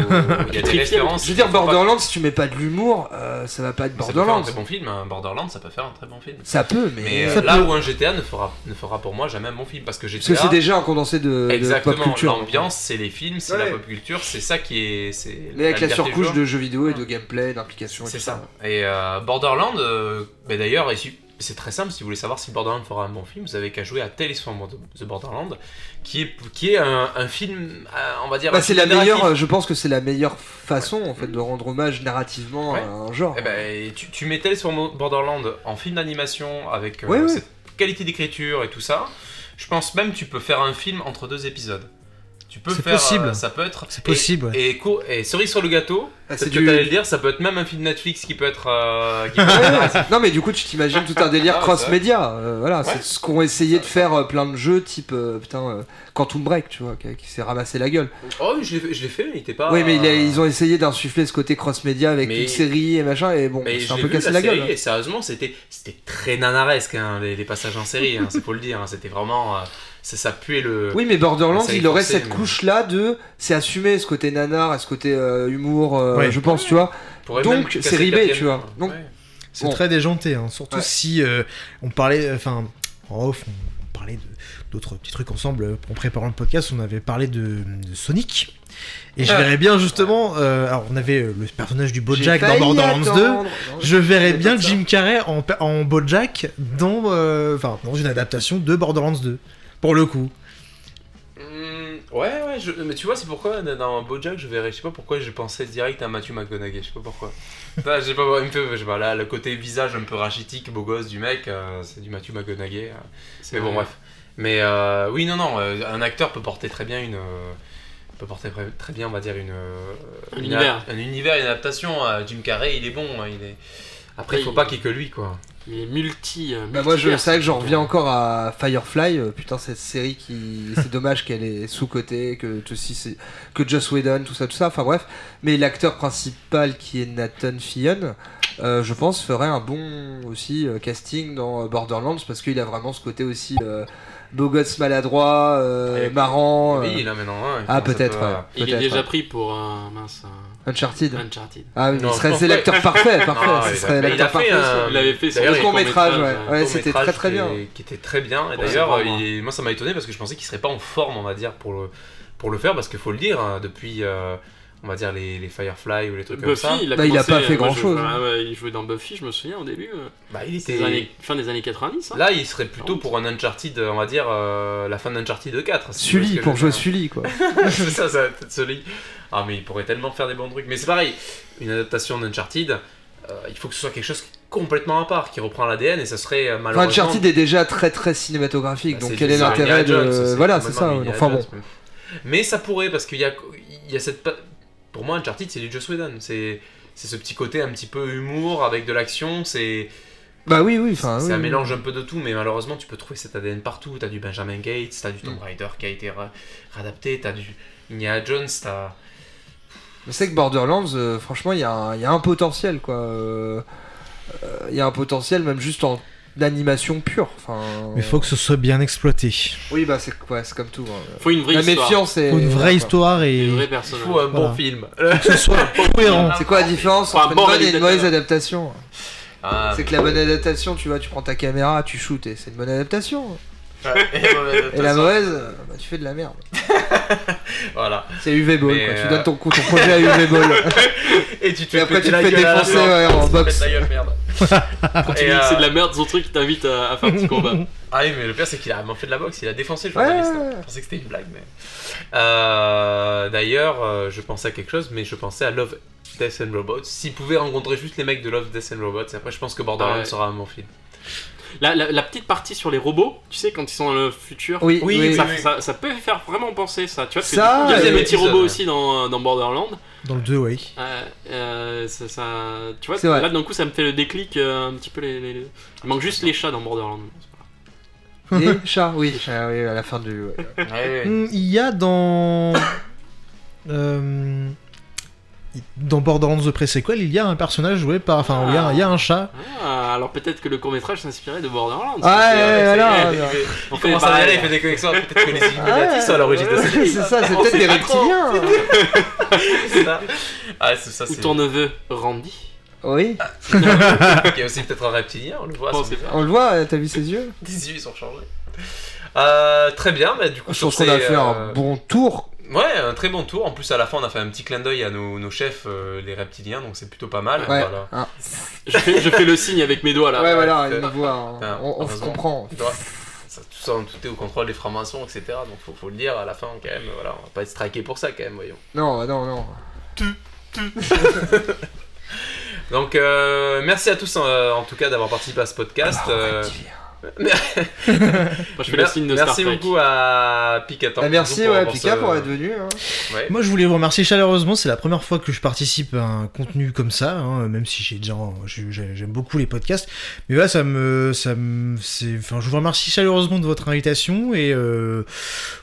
Il y a des références. Je veux dire, Borderlands, si tu mets pas de l'humour, euh, ça va pas être Ça peut faire un Borderlands. très bon film. hein. Borderlands, ça peut faire un très bon film. Ça peut, mais. Mais euh, ça là peut. où un GTA ne fera, ne fera pour moi jamais un bon film parce que Parce GTA. que c'est déjà un condensé de, de pop Exactement, culture. l'ambiance, c'est les films, c'est Ouais. la pop culture, c'est ça qui est. c'est Mais avec la surcouche de jeux vidéo et de gameplay, d'implication. et C'est tout ça. Et euh, Borderlands, euh, bah d'ailleurs, issu- c'est très simple, si vous voulez savoir si Borderlands fera un bon film, vous avez qu'à jouer à Tales from the Borderland, qui est, qui est un, un film, euh, on va dire. Bah, c'est la meilleure, narratif. euh, je pense que c'est la meilleure façon en fait de rendre hommage narrativement Ouais. à un genre. Eh ben, tu, tu mets Tales from Borderland en film d'animation avec euh, Ouais, ouais. cette qualité d'écriture et tout ça. Je pense même que tu peux faire un film entre deux épisodes. Tu peux C'est faire. possible. euh, ça peut être. C'est possible, ouais. Et, et, cerise sur le gâteau, Ah, c'est du- t'allais le dire, ça peut être même un film Netflix qui peut être. euh, qui peut être non mais du coup tu t'imagines tout un délire Ah, cross-média, euh, voilà, Ouais. c'est ce qu'ont essayé de faire euh, plein de jeux type euh, putain euh, Quantum Break, tu vois, qui, qui s'est ramassé la gueule. Oh, je l'ai fait- je l'ai fait, mais il était pas. oui mais il a- ils ont essayé d'insuffler ce côté cross-média avec Mais- une série et machin et bon, c'est un peu cassé la, gueule. hein. et sérieusement, c'était c'était très nanaresque, hein, les, les passages en série, hein, c'est faut le dire. hein, c'était vraiment. Ça, ça puait le. Oui, mais Borderlands, il aurait cette mais- couche-là de. C'est assumé ce côté nanar et ce côté euh, humour, euh, Ouais. je pense, tu vois. pourrait donc, B, quatrième tu vois. mur. Donc, Ouais. C'est Bon. très déjanté, hein. surtout Ouais. si euh, on parlait, enfin, en off, on parlait de- d'autres petits trucs ensemble en préparant le podcast. On avait parlé de, de Sonic. Et je Ah. verrais bien justement, euh, alors on avait le personnage du Bojack dans Borderlands 2. attendre. Non, Je verrais bien. Jim Carrey en, en Bojack dans, euh, enfin, dans une adaptation de Borderlands 2. Pour le coup. Hmm, ouais, ouais, je- mais tu vois, c'est pourquoi dans Bojack, je verrais, je sais pas pourquoi, je pensais direct à Matthew McConaughey, je sais pas pourquoi. Enfin, je sais pas, il me fait, je sais pas, là, le côté visage un peu rachitique, beau gosse du mec, euh, c'est du Matthew McConaughey. euh. Mais bon, bref. Mais euh, oui, non, non, euh, un acteur peut porter très bien une. euh, peut porter très, bien, on va dire, une. euh, Un une univers. a- Un univers, une adaptation. euh, Jim Carrey, il est bon, hein, il est. Après, il faut pas qu'il y ait que lui, quoi. Il est multi. euh, Bah moi je c'est vrai que j'en reviens truc. encore à Firefly, euh, putain cette série qui c'est dommage qu'elle est sous cotée que que Joss Whedon tout ça tout ça enfin bref mais l'acteur principal qui est Nathan Fillion euh, je pense ferait un bon aussi euh, casting dans euh, Borderlands parce qu'il a vraiment ce côté aussi euh, beau gosse maladroit, euh, Avec- marrant. euh, Oui, là maintenant. hein, Ah, peut-être, peu à- ouais. Il est déjà ouais. pris pour un mince un Uncharted. Uncharted. Ah oui, Non, il serait c'est l'acteur parfait, parfait. Non, ce serait l'acteur fait parfait. un- Il avait fait son D'ailleurs, Le court-métrage, ouais. Ouais, c'était très très bien. Qui était très bien. Et d'ailleurs, moi ça m'a étonné parce que je pensais qu'il serait pas en forme, on va dire, pour le, pour le faire. Parce qu'il faut le dire, hein, depuis, euh, on va dire, les, les Firefly ou les trucs comme ça, il a, Bah, il a pas fait hein. ah ouais, il jouait dans Buffy, je me souviens au début. euh, bah, il des années- fin des années 90. hein. Là, il serait plutôt pour un Uncharted, on va dire, euh, la fin d'Uncharted 4. si tu vois ce Sully, pour jouer. Sully, quoi. c'est ça, ça va être Sully. Ah, mais il pourrait tellement faire des bons trucs. Mais c'est pareil, une adaptation d'Uncharted, euh, il faut que ce soit quelque chose complètement à part, qui reprend l'ADN, et ça serait euh, Enfin, malheureusement. Uncharted est déjà très très cinématographique, Bah, donc quel est l'intérêt Jones, de. c'est Voilà, c'est ça. Enfin bon. Jones. Mais ça pourrait, parce qu'il y a, il y a cette. Pour moi, Uncharted, c'est du Joss Whedon. C'est ce petit côté un petit peu humour avec de l'action. C'est Bah oui, oui. Enfin, c'est oui, un oui. mélange un peu de tout, mais malheureusement, tu peux trouver cet ADN partout. T'as du Benjamin Gates, t'as du Tomb Mm. Raider qui a été réadapté, t'as du Indiana Jones, t'as. Je sais que Borderlands, euh, franchement, il y, a un- il y a un potentiel, quoi. Euh, euh, Il y a un potentiel, même juste en animation pure. Enfin, Mais faut que ce soit bien exploité. Oui, bah c'est ouais, c'est comme tout. hein. Faut une vraie La histoire. méfiance est. Faut une vraie histoire et Des vrais Il personnages. faut un bon film. que ce soit cohérent. C'est quoi la différence entre bon une bonne et une mauvaise adaptation? Ah, C'est que la bonne adaptation, tu vois, tu prends ta caméra, tu shootes et c'est une bonne adaptation. ouais. Et la mauvaise, bah, tu fais de la merde. Voilà. C'est UV Ball, quoi. Tu euh, donnes ton, coup- ton projet à UV Ball. Et tu te Et fais après, tu te fais défoncer, ouais, en merde. Quand tu Et, dis que c'est de euh, la merde, son truc, il t'invite à, à faire un petit combat. Ah oui, mais le pire, c'est qu'il a vraiment fait de la boxe. Il a défoncé le journaliste. ouais, ouais. Je pensais que c'était une blague, mais. Euh, D'ailleurs, euh, je pensais à quelque chose, mais je pensais à Love, Death and Robots. S'ils pouvaient rencontrer juste les mecs de Love, Death and Robots, après, je pense que Borderlands Ouais. sera un bon film. La, la- la petite partie sur les robots, tu sais, quand ils sont dans le futur. Oui, Oui, oui. oui, Ça, oui. ça- ça peut faire vraiment penser ça, tu vois, parce que Ça, y a deuxième des petits épisode, robots ouais. aussi dans, dans Borderland. Dans le 2, oui. Euh, euh, ça, ça- tu vois, là d'un coup ça me fait le déclic euh, un petit peu les, les- les- Il manque juste les chats dans Borderland. Les chats, oui, chat, oui, à la fin du. ouais. Hum, Il y a dans. Euh, Dans Borderlands The Pre-Sequel, il y a un personnage joué par. Enfin, il y a- il y, a un chat. Ah, alors peut-être que le court métrage s'inspirait de Borderlands. Ah, ouais, euh. Il- il- il- on Il fait commence à y pareil. aller, il fait des connexions. Peut-être que les Ah Illuminati ouais, sont à l'origine de cette C'est ça, c'est peut-être des reptiliens. C'est ça. Ah, c'est ça, Ou ton neveu Randy. Oui, Qui est aussi peut-être un reptilien, on le voit. Oh, on le voit, euh, t'as vu ses yeux? Les yeux ils sont changés. Euh, très bien, bah, du coup, Je sur pense qu'on a fait euh, un bon tour. Ouais, un très bon tour. En plus, à la fin, on a fait un petit clin d'œil à nos, nos chefs, euh, les reptiliens, donc c'est plutôt pas mal. Ouais. Voilà. hein. Je fais, je fais le signe avec mes doigts là. Ouais, voilà, euh, voit. hein. ah, On, on se comprend. Tu ça, tout ça, tout est au contrôle des francs-maçons, etc. Donc faut, faut le dire à la fin, quand même. Voilà, on va pas être striké pour ça, quand même, voyons. Non, non, non. Donc, euh, merci à tous, en tout cas, d'avoir participé à ce podcast. Ah, euh. Moi je fais le signe de Star merci Trek. beaucoup à Picatan. Bah, merci, ouais, pour Pika, ce- pour être venu. hein. Ouais. Moi, je voulais vous remercier chaleureusement. C'est la première fois que je participe à un contenu comme ça, hein, même si j'ai déjà, j'ai- j'ai- j'aime beaucoup les podcasts. Mais voilà, ça me, ça me, c'est, enfin, je vous remercie chaleureusement de votre invitation et euh,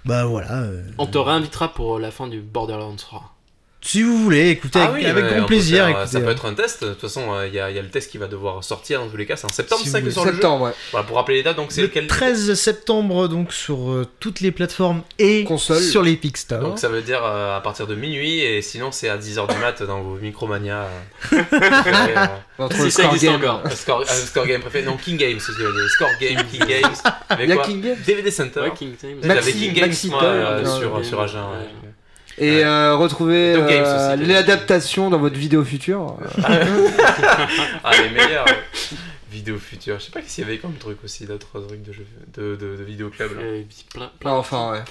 bah voilà. euh, On te réinvitera pour la fin du Borderlands 3. Si vous voulez, écoutez, Ah avec, oui, avec mais grand peut plaisir. faire, écoutez, ça peut hein. être un test. De toute façon, il y, a il y a le test qui va devoir sortir dans tous les cas. C'est en septembre, Si ça que sur le jeu Septembre, ouais. Voilà, pour rappeler les dates, donc c'est le lequel 13 septembre donc sur euh, toutes les plateformes et Console. sur l'Epic Store. Donc ça veut dire euh, à partir de minuit et sinon c'est à 10h du mat dans vos Micromania. euh, préférés, euh, Entre Si ça Score existe Game. encore. score, euh, game préféré. Non, King Games, score game, King Games. Avec Il y a quoi King Games. DVD Center. Ouais, King Maxi- King Games Maxi moi, euh, sur, Game, sur Agen. Et euh, retrouver euh, l'adaptation dans votre vidéo future. Ah, les meilleurs. Vidéo future. Je sais pas s'il y avait comme truc aussi, d'autres trucs de, jeux, de, de, de vidéo club. Là. Euh, plein, plein Ah, enfin, ouais.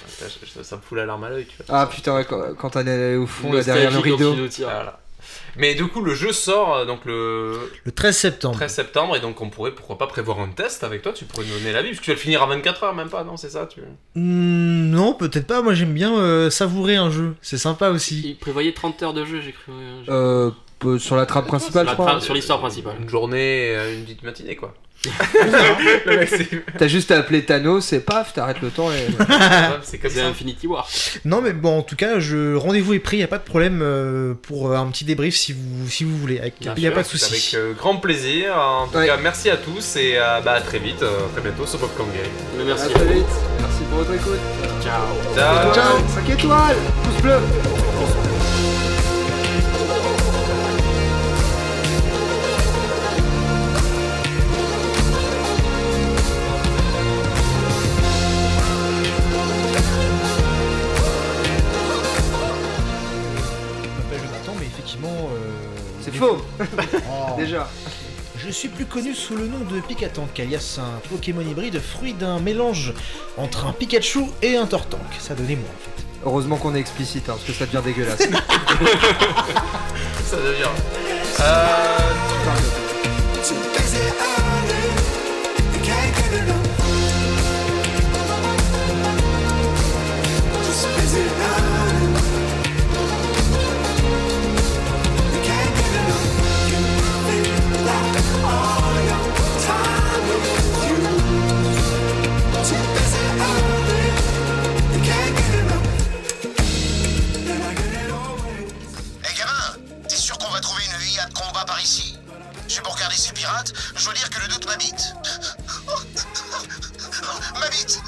Ça me fout l'alarme à l'œil. Ah putain, ouais, quand, quand on est au fond, là, derrière le rideau. Mais du coup, le jeu sort euh, donc le Le 13 septembre. 13 septembre et donc on pourrait pourquoi pas prévoir un test avec toi. Tu pourrais nous donner l'avis parce que tu vas le finir à 24 heures, même pas, non C'est ça tu... Hmm, non, peut-être pas. Moi, j'aime bien euh, savourer un jeu. C'est sympa aussi. Il prévoyait 30 heures de jeu, j'ai cru. euh, j'ai- Euh, sur la trame Sur principale, la je crois. sur l'histoire principale. Une journée, euh, une petite matinée quoi. T'as juste à appeler Thanos et paf, t'arrêtes le temps et. c'est comme. Infinity War. Non, mais bon, en tout cas, je rendez-vous est pris. Y a pas de problème euh, pour euh, un petit débrief si vous si vous voulez. Avec- Bien Y a sûr, pas de souci. Avec euh, grand plaisir. En tout Ouais. cas, merci à tous et euh, bah, à très vite, euh, très bientôt sur Popcorn Game. Merci. À très vite. Merci. pour votre écoute. Ciao. Ciao. Ciao, 5 étoiles, pouce bleu. Déjà. Je suis plus connu sous le nom de Picatank, alias un Pokémon hybride fruit d'un mélange entre un Pikachu et un Tortank. Ça donnait moi en fait. Heureusement qu'on est explicite, hein, parce que ça devient dégueulasse. Ça devient. Euh, pour regarder ces pirates, je veux dire que le doute m'habite. m'habite